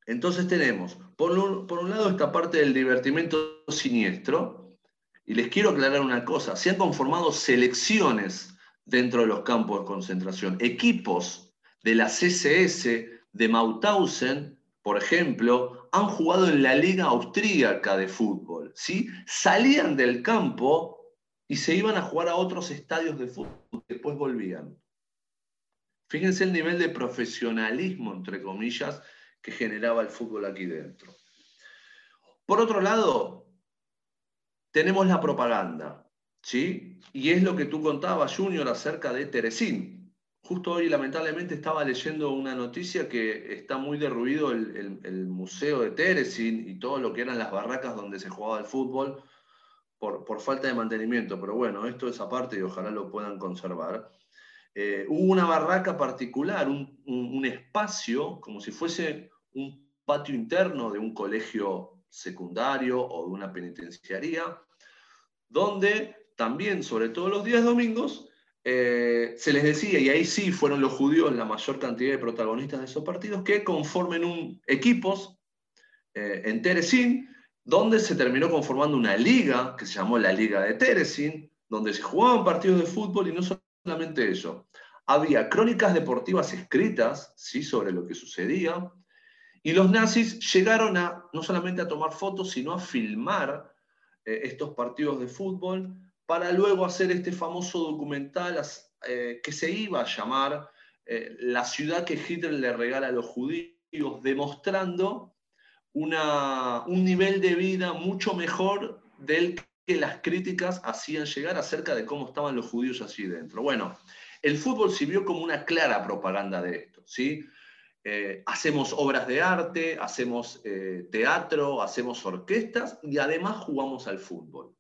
entonces tenemos, por un, lado, esta parte del divertimento siniestro, y les quiero aclarar una cosa, se han conformado selecciones dentro de los campos de concentración, equipos de la CSS, de Mauthausen, por ejemplo, han jugado en la Liga Austríaca de Fútbol. ¿sí? Salían del campo y se iban a jugar a otros estadios de fútbol, después volvían. Fíjense el nivel de profesionalismo, entre comillas, que generaba el fútbol aquí dentro. Por otro lado, tenemos la propaganda, ¿sí? Y es lo que tú contabas, Junior, acerca de Teresín. Justo hoy, lamentablemente, estaba leyendo una noticia que está muy derruido el, museo de Teresin y todo lo que eran las barracas donde se jugaba el fútbol por, falta de mantenimiento. Pero bueno, esto es aparte y ojalá lo puedan conservar. Eh, hubo una barraca particular, un, espacio, como si fuese un patio interno de un colegio secundario o de una penitenciaría, donde también, sobre todo los días domingos, eh, se les decía, y ahí sí fueron los judíos la mayor cantidad de protagonistas de esos partidos, que conformen un, equipos eh, en Teresín, donde se terminó conformando una liga que se llamó la Liga de Teresín, donde se jugaban partidos de fútbol y no solamente eso. Había crónicas deportivas escritas ¿sí? sobre lo que sucedía, y los nazis llegaron a no solamente a tomar fotos, sino a filmar eh, estos partidos de fútbol para luego hacer este famoso documental eh, que se iba a llamar eh, La ciudad que Hitler le regala a los judíos, demostrando una, un nivel de vida mucho mejor del que las críticas hacían llegar acerca de cómo estaban los judíos allí dentro. Bueno, el fútbol sirvió como una clara propaganda de esto, ¿sí? Eh, hacemos obras de arte, hacemos teatro, hacemos orquestas y además jugamos al fútbol.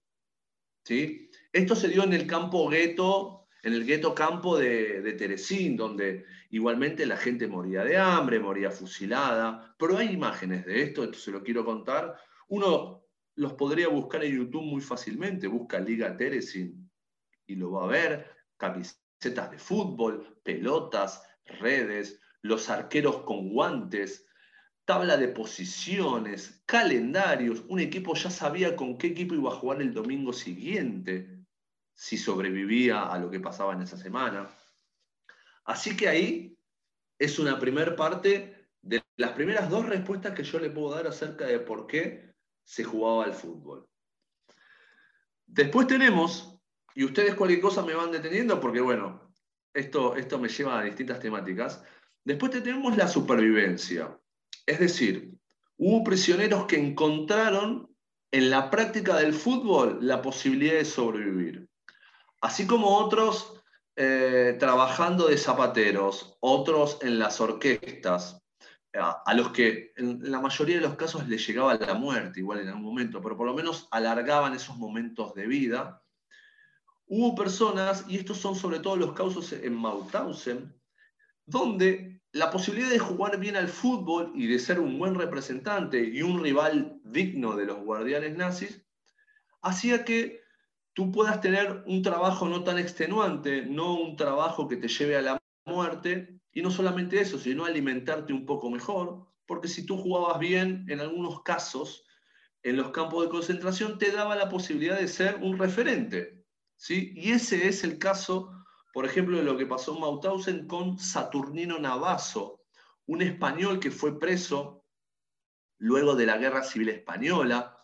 ¿sí? Esto se dio en el campo gueto, en el gueto campo de, de, donde igualmente la gente moría de hambre, moría fusilada, pero hay imágenes de esto, esto se lo quiero contar. Uno los podría buscar en YouTube muy fácilmente, busca Liga Teresín y lo va a ver, camisetas de fútbol, pelotas, redes, los arqueros con guantes, tabla de posiciones, calendarios. Un equipo ya sabía con qué equipo iba a jugar el domingo siguiente, si sobrevivía a lo que pasaba en esa semana. Así que ahí es una primera parte de las primeras dos respuestas que yo le puedo dar acerca de por qué se jugaba al fútbol. Después tenemos, y ustedes cualquier cosa me van deteniendo porque bueno, esto, esto me lleva a distintas temáticas. Después tenemos la supervivencia. Es decir, hubo prisioneros que encontraron en la práctica del fútbol la posibilidad de sobrevivir. Así como otros eh, trabajando de zapateros, otros en las orquestas, a, los que en la mayoría de los casos les llegaba la muerte, igual en algún momento, pero por lo menos alargaban esos momentos de vida. Hubo personas, y estos son sobre todo los casos en Mauthausen, donde la posibilidad de jugar bien al fútbol y de ser un buen representante y un rival digno de los guardianes nazis, hacía que tú puedas tener un trabajo no tan extenuante, no un trabajo que te lleve a la muerte, y no solamente eso, sino alimentarte un poco mejor, porque si tú jugabas bien, en algunos casos, en los campos de concentración, te daba la posibilidad de ser un referente. ¿sí? Y ese es el caso por ejemplo, lo que pasó en Mauthausen con Saturnino Navazo, un español que fue preso luego de la Guerra Civil Española,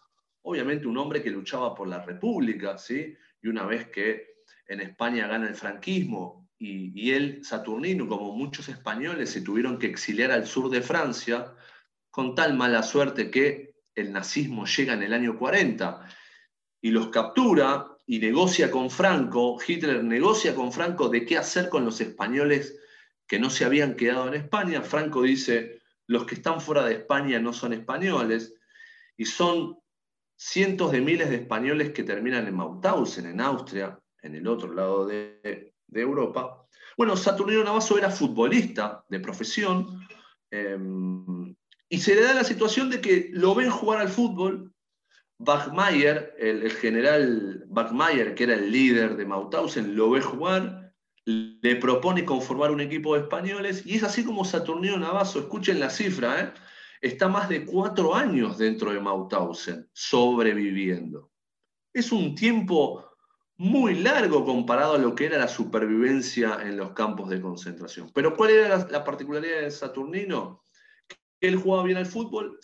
obviamente un hombre que luchaba por la República, ¿sí? y una vez que en España gana el franquismo y, y él, Saturnino, como muchos españoles, se tuvieron que exiliar al sur de Francia, con tal mala suerte que el nazismo llega en el año 40 y los captura y negocia con Franco, Hitler negocia con Franco de qué hacer con los españoles que no se habían quedado en España. Franco dice, los que están fuera de España no son españoles, y son cientos de miles de españoles que terminan en Mauthausen, en Austria, en el otro lado de, Europa. Bueno, Saturnino Navazo era futbolista de profesión, em, y se le da la situación de que lo ven jugar al fútbol, Bachmeier, el, general Bachmeier, que era el líder de Mauthausen, lo ve jugar, le propone conformar un equipo de españoles y es así como Saturnino Navazo, escuchen la cifra, ¿eh? está más de cuatro años dentro de Mauthausen, sobreviviendo. Es un tiempo muy largo comparado a lo que era la supervivencia en los campos de concentración. Pero ¿cuál era la, particularidad de Saturnino? Él jugaba bien al fútbol,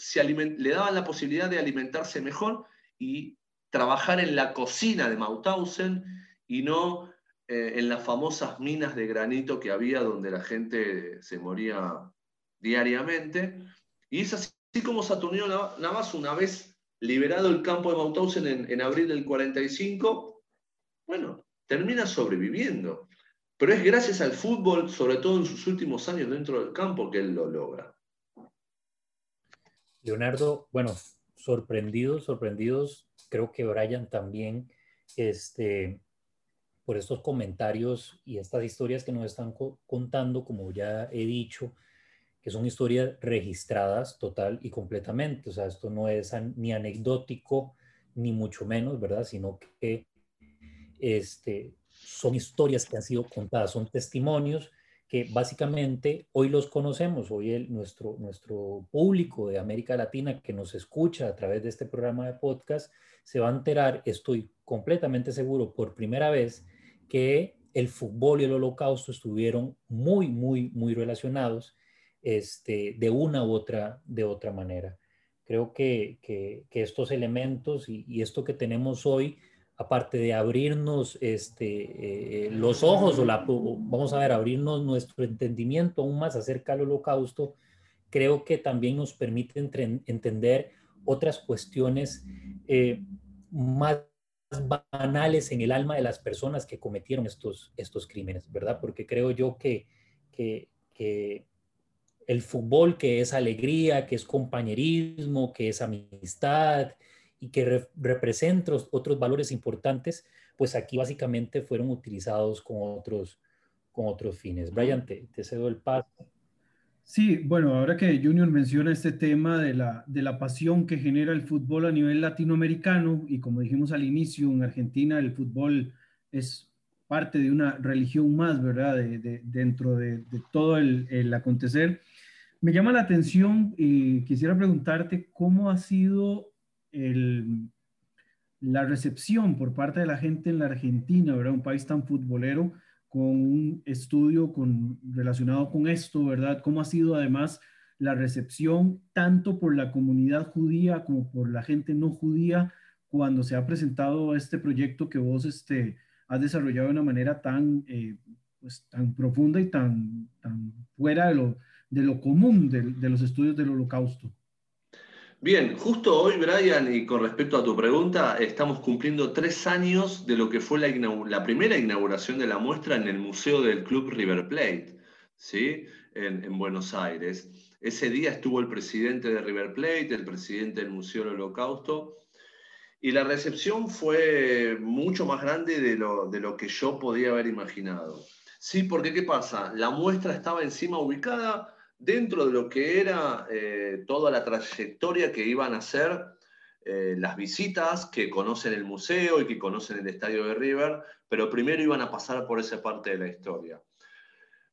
le daban la posibilidad de alimentarse mejor y trabajar en la cocina de Mauthausen y no eh, en las famosas minas de granito que había donde la gente se moría diariamente. Y es así como Saturnino Navas, una vez liberado el campo de Mauthausen en, en abril del 45, bueno, termina sobreviviendo. Pero es gracias al fútbol, sobre todo en sus últimos años dentro del campo, que él lo logra. Leonardo, bueno, sorprendidos, sorprendidos, creo que Brian también, este, por estos comentarios y estas historias que nos están contando, como ya he dicho, que son historias registradas total y completamente. O sea, esto no es ni anecdótico, ni mucho menos, ¿verdad? Sino que este, son historias que han sido contadas, son testimonios que básicamente hoy los conocemos, hoy el, nuestro, nuestro público de América Latina que nos escucha a través de este programa de podcast se va a enterar, estoy completamente seguro, por primera vez, que el fútbol y el holocausto estuvieron muy, muy, muy relacionados este, de una u otra, de otra manera. Creo que, que, estos elementos y esto que tenemos hoy aparte de abrirnos este, eh, los ojos o vamos a ver, abrirnos nuestro entendimiento aún más acerca del holocausto, creo que también nos permite entender otras cuestiones eh, más banales en el alma de las personas que cometieron estos, estos crímenes, ¿verdad? Porque creo yo que el fútbol, que es alegría, que es compañerismo, que es amistad, y que representan otros valores importantes, pues aquí básicamente fueron utilizados con otros, con otros fines. Brian, te, cedo el paso. Sí, bueno, ahora que Junior menciona este tema de la, de la pasión que genera el fútbol a nivel latinoamericano, y como dijimos al inicio, en Argentina el fútbol es parte de una religión más, ¿verdad? De, dentro de, de todo el, el, acontecer. Me llama la atención y quisiera preguntarte cómo ha sido la recepción por parte de la gente en la Argentina, ¿verdad? Un país tan futbolero, con un estudio con, relacionado con esto, ¿verdad? ¿Cómo ha sido además la recepción tanto por la comunidad judía como por la gente no judía cuando se ha presentado este proyecto que vos este, has desarrollado de una manera tan, eh, pues, tan profunda y tan, tan fuera de lo, de lo común de los estudios del holocausto? Bien, justo hoy, Brian, y con respecto a tu pregunta, estamos cumpliendo tres años de lo que fue la, primera inauguración de la muestra en el Museo del Club River Plate, ¿sí? En, Buenos Aires. Ese día estuvo el presidente de River Plate, el presidente del Museo del Holocausto, y la recepción fue mucho más grande de lo, de lo que yo podía haber imaginado. Sí, porque ¿qué pasa? La muestra estaba encima ubicada dentro de lo que era eh, toda la trayectoria que iban a hacer eh, las visitas que conocen el museo y que conocen el estadio de River, pero primero iban a pasar por esa parte de la historia.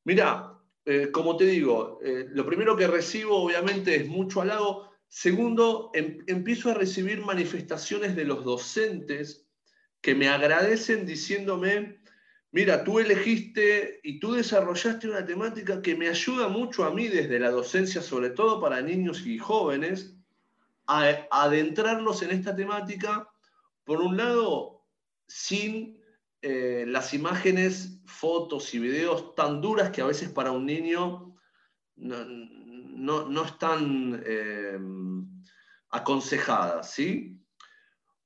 Mira, eh, como te digo, lo primero que recibo obviamente es mucho halago. Segundo, em, empiezo a recibir manifestaciones de los docentes que me agradecen diciéndome Mira, tú elegiste y tú desarrollaste una temática que me ayuda mucho a mí desde la docencia, sobre todo para niños y jóvenes, a, adentrarnos en esta temática, por un lado, sin eh, las imágenes, fotos y videos tan duras que a veces para un niño no, están, eh, aconsejadas, ¿sí?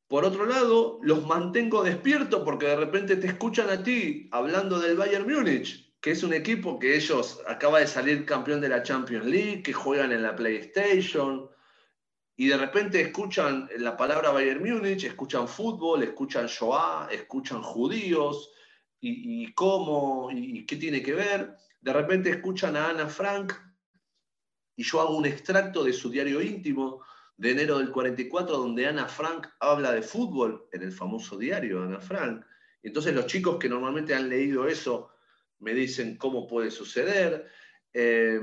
Por otro lado, los mantengo despiertos porque de repente te escuchan a ti hablando del Bayern Múnich, que es un equipo que ellos acaba de salir campeón de la Champions League, que juegan en la PlayStation, y de repente escuchan la palabra Bayern Múnich, escuchan fútbol, escuchan Shoah, escuchan judíos, y, cómo, y qué tiene que ver. De repente escuchan a Ana Frank, y yo hago un extracto de su diario íntimo de enero del 44, donde Ana Frank habla de fútbol en el famoso diario Ana Frank. Entonces los chicos que normalmente han leído eso me dicen cómo puede suceder. Eh,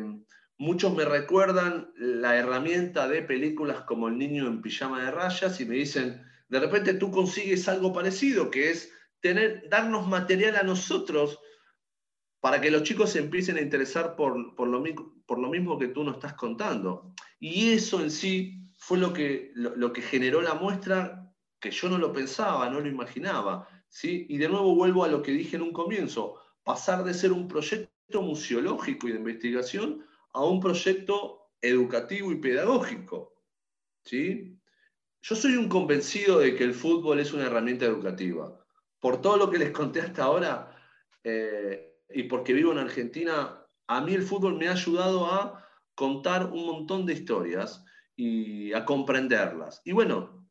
muchos me recuerdan la herramienta de películas como El niño en pijama de rayas y me dicen, de repente tú consigues algo parecido, que es tener, darnos material a nosotros para que los chicos se empiecen a interesar por, por, lo, por lo mismo que tú nos estás contando. Y eso en sí fue lo que, lo, que generó la muestra que yo no lo pensaba, no lo imaginaba. ¿sí? Y de nuevo vuelvo a lo que dije en un comienzo, pasar de ser un proyecto museológico y de investigación a un proyecto educativo y pedagógico. ¿sí? Yo soy un convencido de que el fútbol es una herramienta educativa. Por todo lo que les conté hasta ahora eh, y porque vivo en Argentina, a mí el fútbol me ha ayudado a contar un montón de historias y a comprenderlas. Y bueno,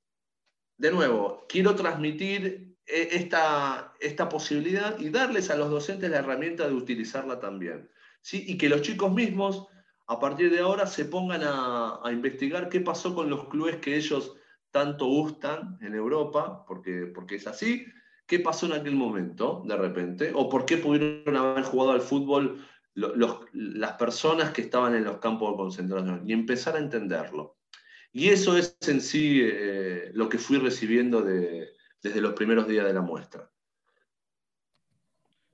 de nuevo, quiero transmitir eh, esta, esta posibilidad y darles a los docentes la herramienta de utilizarla también. ¿sí? Y que los chicos mismos, a partir de ahora, se pongan a, investigar qué pasó con los clubes que ellos tanto gustan en Europa, porque, porque es así, qué pasó en aquel momento, de repente, o por qué pudieron haber jugado al fútbol las personas que estaban en los campos de concentración y empezar a entenderlo. Y eso es en sí eh, lo que fui recibiendo desde los primeros días de la muestra.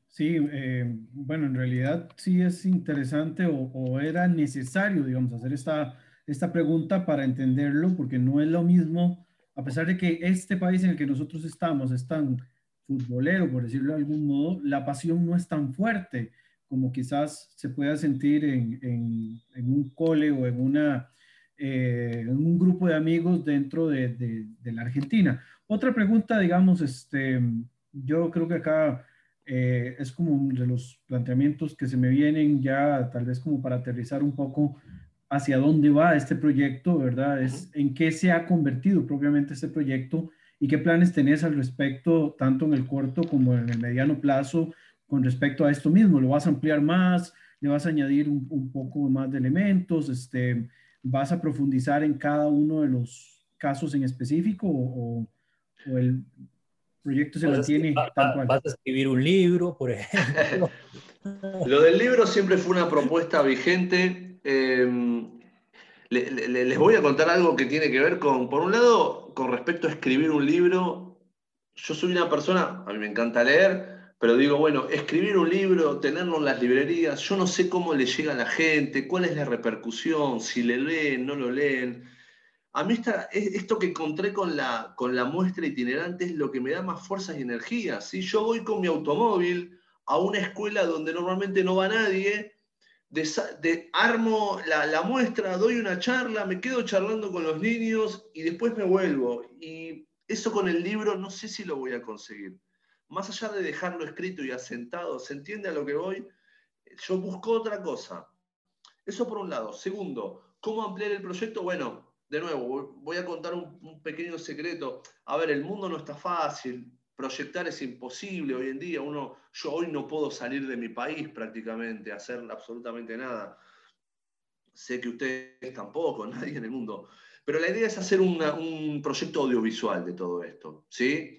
Sí, eh, bueno, en realidad sí es interesante o, era necesario, digamos, hacer esta, esta pregunta para entenderlo, porque no es lo mismo, a pesar de que este país en el que nosotros estamos es tan futbolero, por decirlo de algún modo, la pasión no es tan fuerte como quizás se pueda sentir en, en, un cole o en, una, eh, en un grupo de amigos dentro de, de, la Argentina. Otra pregunta, digamos, este, yo creo que acá eh, es como uno de los planteamientos que se me vienen ya tal vez como para aterrizar un poco hacia dónde va este proyecto, ¿verdad? Es en qué se ha convertido propiamente este proyecto y qué planes tenés al respecto, tanto en el corto como en el mediano plazo, con respecto a esto mismo? ¿Lo vas a ampliar más? ¿Le vas a añadir un, poco más de elementos? Este, ¿Vas a profundizar en cada uno de los casos en específico o, el proyecto se mantiene tal cual? ¿Vas a escribir un libro, por ejemplo? Lo del libro siempre fue una propuesta vigente. Em, les voy a contar algo que tiene que ver con, por un lado, con respecto a escribir un libro. Yo soy una persona, a mí me encanta leer, pero digo, bueno, escribir un libro, tenerlo en las librerías, yo no sé cómo le llega a la gente, cuál es la repercusión, si le leen, no lo leen. A mí esto que encontré con la, con la muestra itinerante es lo que me da más fuerzas y energía. Si Yo voy con mi automóvil a una escuela donde normalmente no va nadie, de, armo la, la, muestra, doy una charla, me quedo charlando con los niños y después me vuelvo. Y eso con el libro no sé si lo voy a conseguir más allá de dejarlo escrito y asentado, ¿se entiende a lo que voy? Yo busco otra cosa. Eso por un lado. Segundo, ¿cómo ampliar el proyecto? Bueno, de nuevo, voy a contar un, pequeño secreto. A ver, el mundo no está fácil, proyectar es imposible hoy en día. Uno, yo hoy no puedo salir de mi país prácticamente, hacer absolutamente nada. Sé que ustedes tampoco, <laughs> nadie en el mundo. Pero la idea es hacer un proyecto audiovisual de todo esto, ¿sí?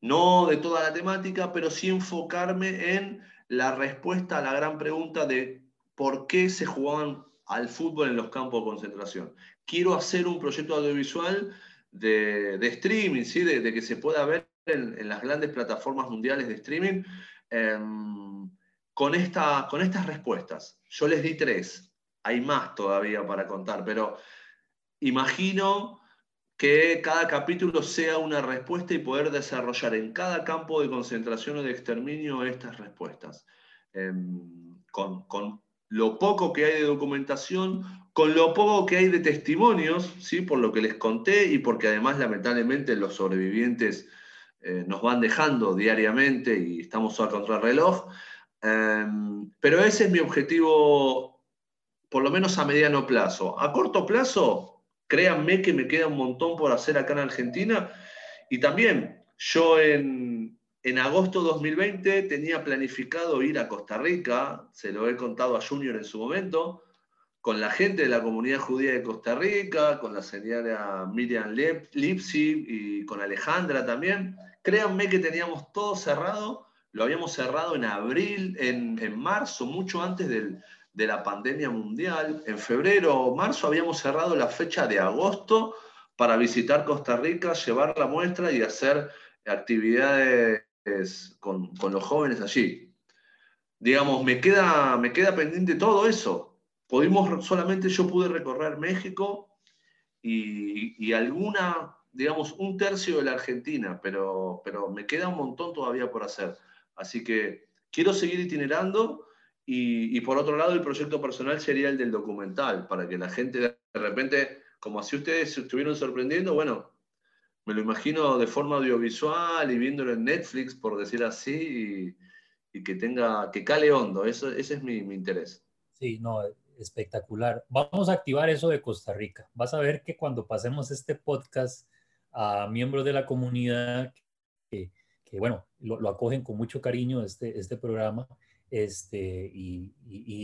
No de toda la temática, pero sí enfocarme en la respuesta a la gran pregunta de por qué se jugaban al fútbol en los campos de concentración. Quiero hacer un proyecto audiovisual de, streaming, ¿sí? de, que se pueda ver en, las grandes plataformas mundiales de streaming em, con, esta, con estas respuestas. Yo les di tres, hay más todavía para contar, pero imagino que cada capítulo sea una respuesta y poder desarrollar en cada campo de concentración o de exterminio estas respuestas, em, con, lo poco que hay de documentación, con lo poco que hay de testimonios, ¿sí? por lo que les conté y porque además lamentablemente los sobrevivientes eh, nos van dejando diariamente y estamos a contrarreloj. Em, pero ese es mi objetivo, por lo menos a mediano plazo. A corto plazo, créanme que me queda un montón por hacer acá en Argentina. Y también yo en, en agosto de 2020 tenía planificado ir a Costa Rica, se lo he contado a Junior en su momento, con la gente de la comunidad judía de Costa Rica, con la señora Miriam Lipsy y con Alejandra también. Créanme que teníamos todo cerrado, lo habíamos cerrado en abril, en, en marzo, mucho antes del, de la pandemia mundial. En febrero o marzo habíamos cerrado la fecha de agosto para visitar Costa Rica, llevar la muestra y hacer actividades con, con los jóvenes allí. Digamos, me queda, me queda pendiente todo eso. Pudimos, solamente yo pude recorrer México y, y, alguna, digamos, un tercio de la Argentina, pero, pero me queda un montón todavía por hacer. Así que quiero seguir itinerando y, por otro lado, el proyecto personal sería el del documental, para que la gente de repente, como así ustedes se estuvieron sorprendiendo, bueno, me lo imagino de forma audiovisual y viéndolo en Netflix, por decir así, y, que tenga, que cale hondo. Eso, ese es mi, interés. Sí, no, espectacular. Vamos a activar eso de Costa Rica. Vas a ver que cuando pasemos este podcast a miembros de la comunidad que, que bueno, lo, lo, acogen con mucho cariño este, este programa, este, y,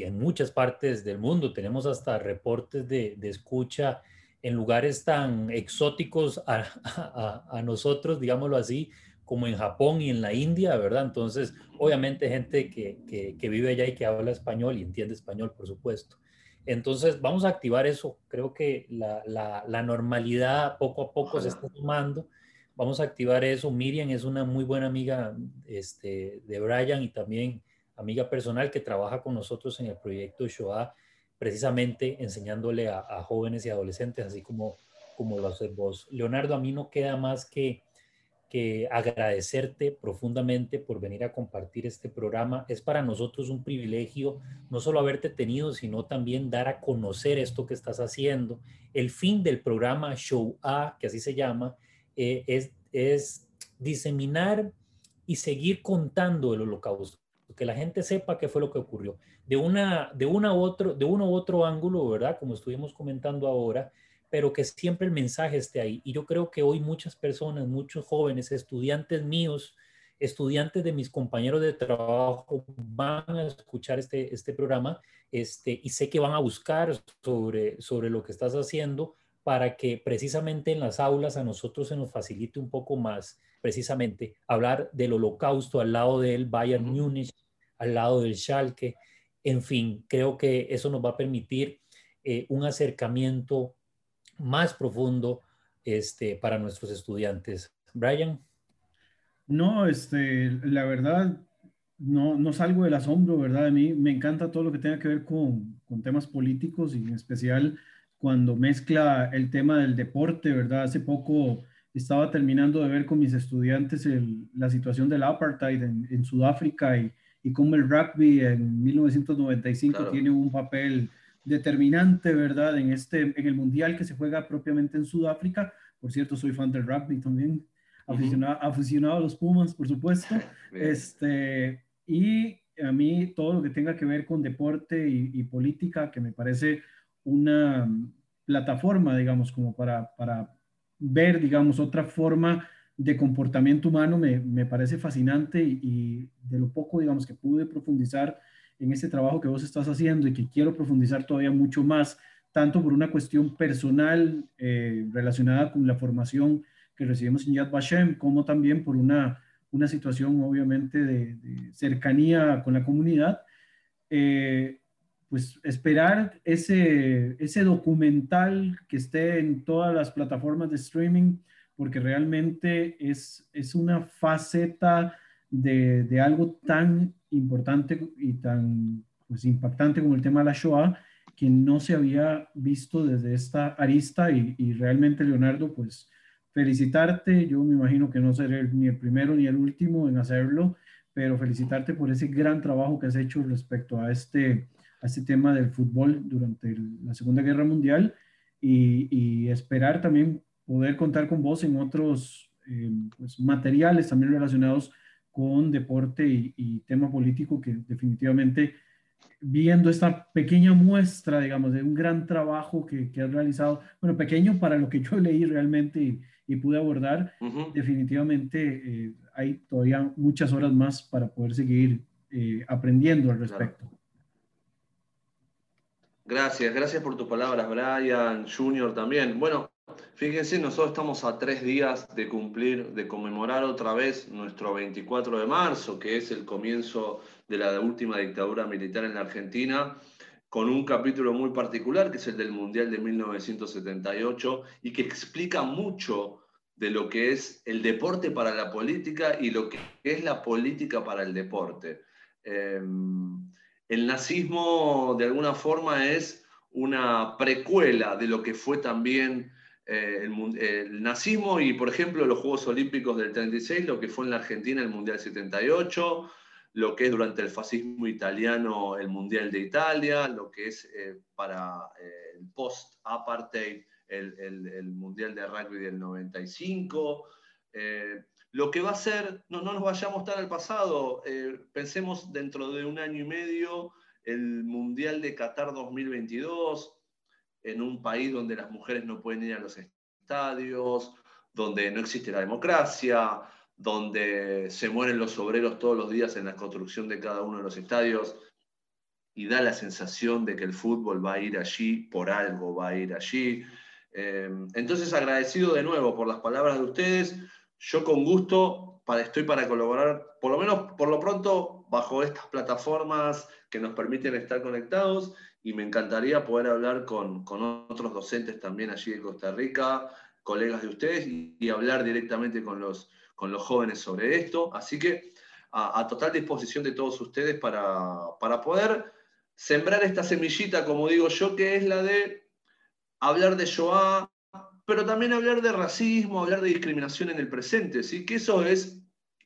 en muchas partes del mundo. Tenemos hasta reportes de, escucha en lugares tan exóticos a, nosotros, digámoslo así, como en Japón y en la India, ¿verdad? Entonces, obviamente gente que, vive allá y que habla español y entiende español, por supuesto. Entonces, vamos a activar eso. Creo que la, normalidad poco a poco se está tomando. Vamos a activar eso. Miriam es una muy buena amiga este, de Brian y también amiga personal que trabaja con nosotros en el proyecto Shoah, precisamente enseñándole a, jóvenes y adolescentes, así como, como lo haces vos. Leonardo, a mí no queda más que, que agradecerte profundamente por venir a compartir este programa. Es para nosotros un privilegio no solo haberte tenido, sino también dar a conocer esto que estás haciendo. El fin del programa Show que así se llama, eh, es, es diseminar y seguir contando el holocausto que la gente sepa qué fue lo que ocurrió. De, una, de, una otro, de uno u otro ángulo, ¿verdad? Como estuvimos comentando ahora, pero que siempre el mensaje esté ahí. Y yo creo que hoy muchas personas, muchos jóvenes, estudiantes míos, estudiantes de mis compañeros de trabajo van a escuchar este, este programa este, y sé que van a buscar sobre, sobre lo que estás haciendo para que precisamente en las aulas a nosotros se nos facilite un poco más, precisamente, hablar del holocausto al lado del Bayern Múnich, al lado del Schalke. En fin, creo que eso nos va a permitir eh, un acercamiento más profundo este, para nuestros estudiantes. Brian. No, este, la verdad, no, no salgo del asombro, ¿verdad? A mí me encanta todo lo que tenga que ver con, con temas políticos y en especial cuando mezcla el tema del deporte, ¿verdad? Hace poco estaba terminando de ver con mis estudiantes la situación del apartheid en, Sudáfrica y, y, cómo el rugby en 1995 tiene un papel determinante, ¿verdad? En, este, en el mundial que se juega propiamente en Sudáfrica. Por cierto, soy fan del rugby también, aficionado, aficionado a los Pumas, por supuesto. <laughs> este, y a mí todo lo que tenga que ver con deporte y, y política, que me parece una plataforma, digamos, como para, para ver, digamos, otra forma de comportamiento humano me, me parece fascinante y, de lo poco, digamos, que pude profundizar en este trabajo que vos estás haciendo y que quiero profundizar todavía mucho más, tanto por una cuestión personal eh, relacionada con la formación que recibimos en Yad Vashem, como también por una, una situación, obviamente, de, cercanía con la comunidad. Eh, pues esperar ese, ese documental que esté en todas las plataformas de streaming, porque realmente es, es una faceta de, de algo tan importante y tan pues, impactante como el tema de la Shoah, que no se había visto desde esta arista y, y realmente, Leonardo, pues felicitarte. Yo me imagino que no seré ni el primero ni el último en hacerlo, pero felicitarte por ese gran trabajo que has hecho respecto a este a este tema del fútbol durante la Segunda Guerra Mundial y, esperar también poder contar con vos en otros eh, pues, materiales también relacionados con deporte y, tema político que definitivamente viendo esta pequeña muestra, digamos, de un gran trabajo que, que has realizado, bueno, pequeño para lo que yo <laughs> leí realmente y, pude abordar, definitivamente eh, hay todavía muchas horas más para poder seguir eh, aprendiendo al respecto. Gracias, gracias por tus palabras, Brian, Junior también. Bueno, fíjense, nosotros estamos a tres días de cumplir, de conmemorar otra vez nuestro 24 de marzo, que es el comienzo de la última dictadura militar en la Argentina, con un capítulo muy particular, que es el del Mundial de 1978, y que explica mucho de lo que es el deporte para la política y lo que es la política para el deporte. Em, el nazismo de alguna forma es una precuela de lo que fue también eh, el, nazismo y, por ejemplo, los Juegos Olímpicos del 36, lo que fue en la Argentina el Mundial 78, lo que es durante el fascismo italiano el Mundial de Italia, lo que es eh, para eh, el post-apartheid el, el, Mundial de Rugby del 95 lo que va a ser, no, no nos vayamos tan al pasado, eh, pensemos dentro de un año y medio el Mundial de Qatar 2022, en un país donde las mujeres no pueden ir a los estadios, donde no existe la democracia, donde se mueren los obreros todos los días en la construcción de cada uno de los estadios, y da la sensación de que el fútbol va a ir allí, por algo va a ir allí. Eh, entonces, agradecido de nuevo por las palabras de ustedes. Yo con gusto estoy para colaborar, por lo menos por lo pronto, bajo estas plataformas que nos permiten estar conectados y me encantaría poder hablar con, otros docentes también allí de Costa Rica, colegas de ustedes, y, hablar directamente con los, con los jóvenes sobre esto. Así que a, total disposición de todos ustedes para, para poder sembrar esta semillita, como digo yo, que es la de hablar de Shoah, pero también hablar de racismo, hablar de discriminación en el presente, ¿sí? que eso es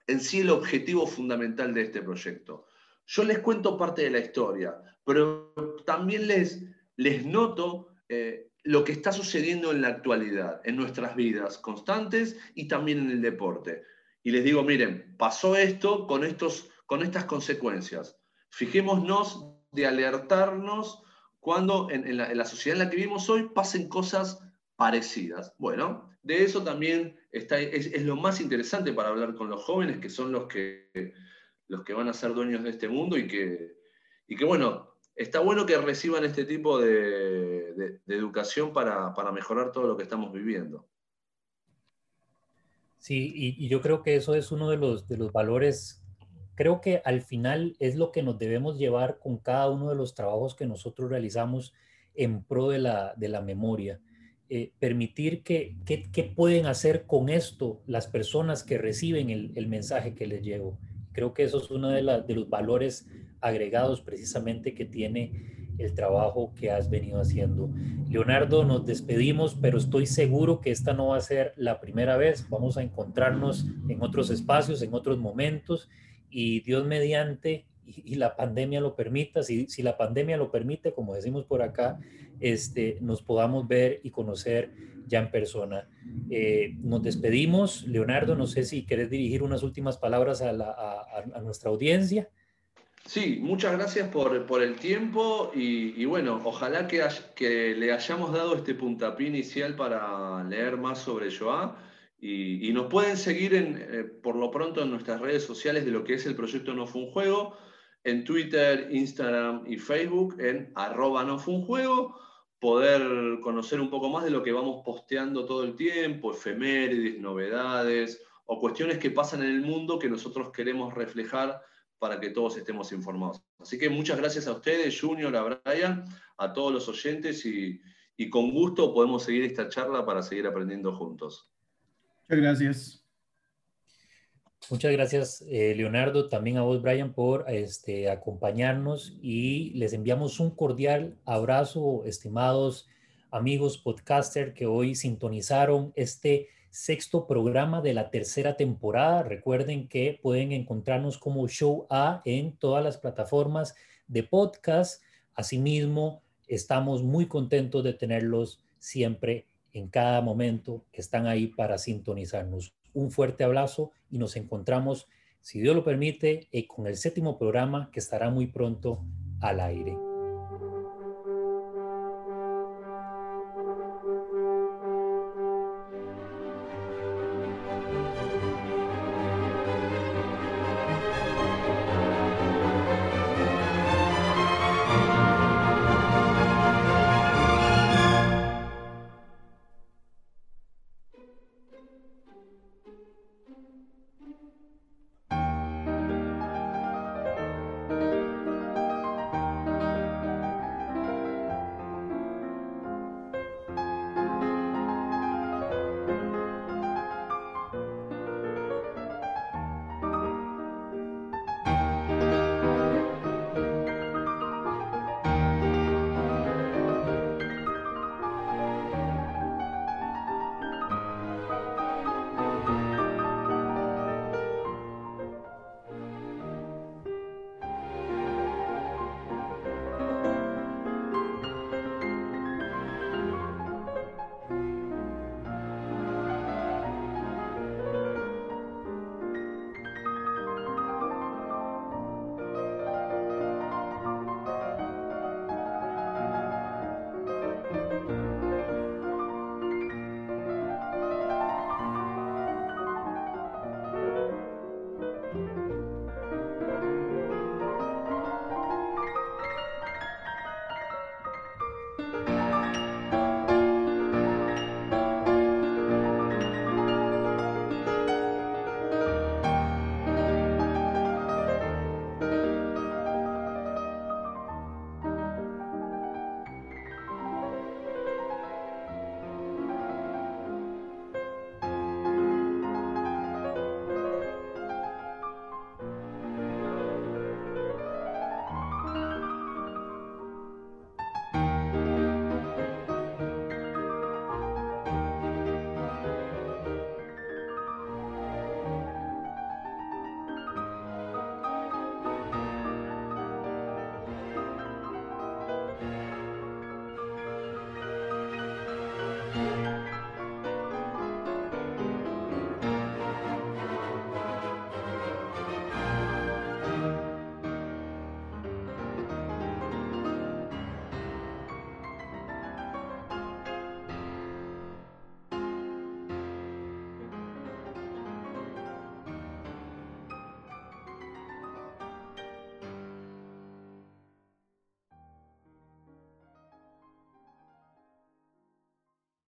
en sí el objetivo fundamental de este proyecto. Yo les cuento parte de la historia, pero también les, les noto eh, lo que está sucediendo en la actualidad, en nuestras vidas constantes y también en el deporte. Y les digo, miren, pasó esto con, estos, con estas consecuencias. Fijémonos de alertarnos cuando en, la, en la sociedad en la que vivimos hoy pasen cosas parecidas. Bueno, de eso también está, es, lo más interesante para hablar con los jóvenes, que son los que, los que van a ser dueños de este mundo y que, y que bueno, está bueno que reciban este tipo de, educación para, mejorar todo lo que estamos viviendo. Sí, y, yo creo que eso es uno de los, de los valores, creo que al final es lo que nos debemos llevar con cada uno de los trabajos que nosotros realizamos en pro de la, de la memoria eh, permitir que, pueden hacer con esto las personas que reciben el, mensaje que les llevo. Creo que eso es uno de, de los valores agregados precisamente que tiene el trabajo que has venido haciendo. Leonardo, nos despedimos, pero estoy seguro que esta no va a ser la primera vez. Vamos a encontrarnos en otros espacios, en otros momentos, y Dios mediante, y, la pandemia lo permita, si, si, la pandemia lo permite, como decimos por acá, este, nos podamos ver y conocer ya en persona. Eh, nos despedimos. Leonardo, no sé si querés dirigir unas últimas palabras a, a, nuestra audiencia. Sí, muchas gracias por, por el tiempo y, y, bueno, ojalá que, que le hayamos dado este puntapié inicial para leer más sobre Joa y, y nos pueden seguir en, eh, por lo pronto en nuestras redes sociales de lo que es el proyecto No Fue un Juego en Twitter, Instagram y Facebook en arroba no fue un juego, poder conocer un poco más de lo que vamos posteando todo el tiempo, efemérides, novedades o cuestiones que pasan en el mundo que nosotros queremos reflejar para que todos estemos informados. Así que muchas gracias a ustedes, Junior, a Brian, a todos los oyentes y, y con gusto podemos seguir esta charla para seguir aprendiendo juntos. Muchas gracias. Muchas gracias, eh, Leonardo, también a vos, Brian, por este, acompañarnos y les enviamos un cordial abrazo, estimados amigos podcaster que hoy sintonizaron este sexto programa de la tercera temporada. Recuerden que pueden encontrarnos como Show A en todas las plataformas de podcast Asimismo, estamos muy contentos de tenerlos siempre en cada momento que están ahí para sintonizarnos. Un fuerte abrazo y nos encontramos, si Dios lo permite, eh, con el séptimo programa que estará muy pronto al aire.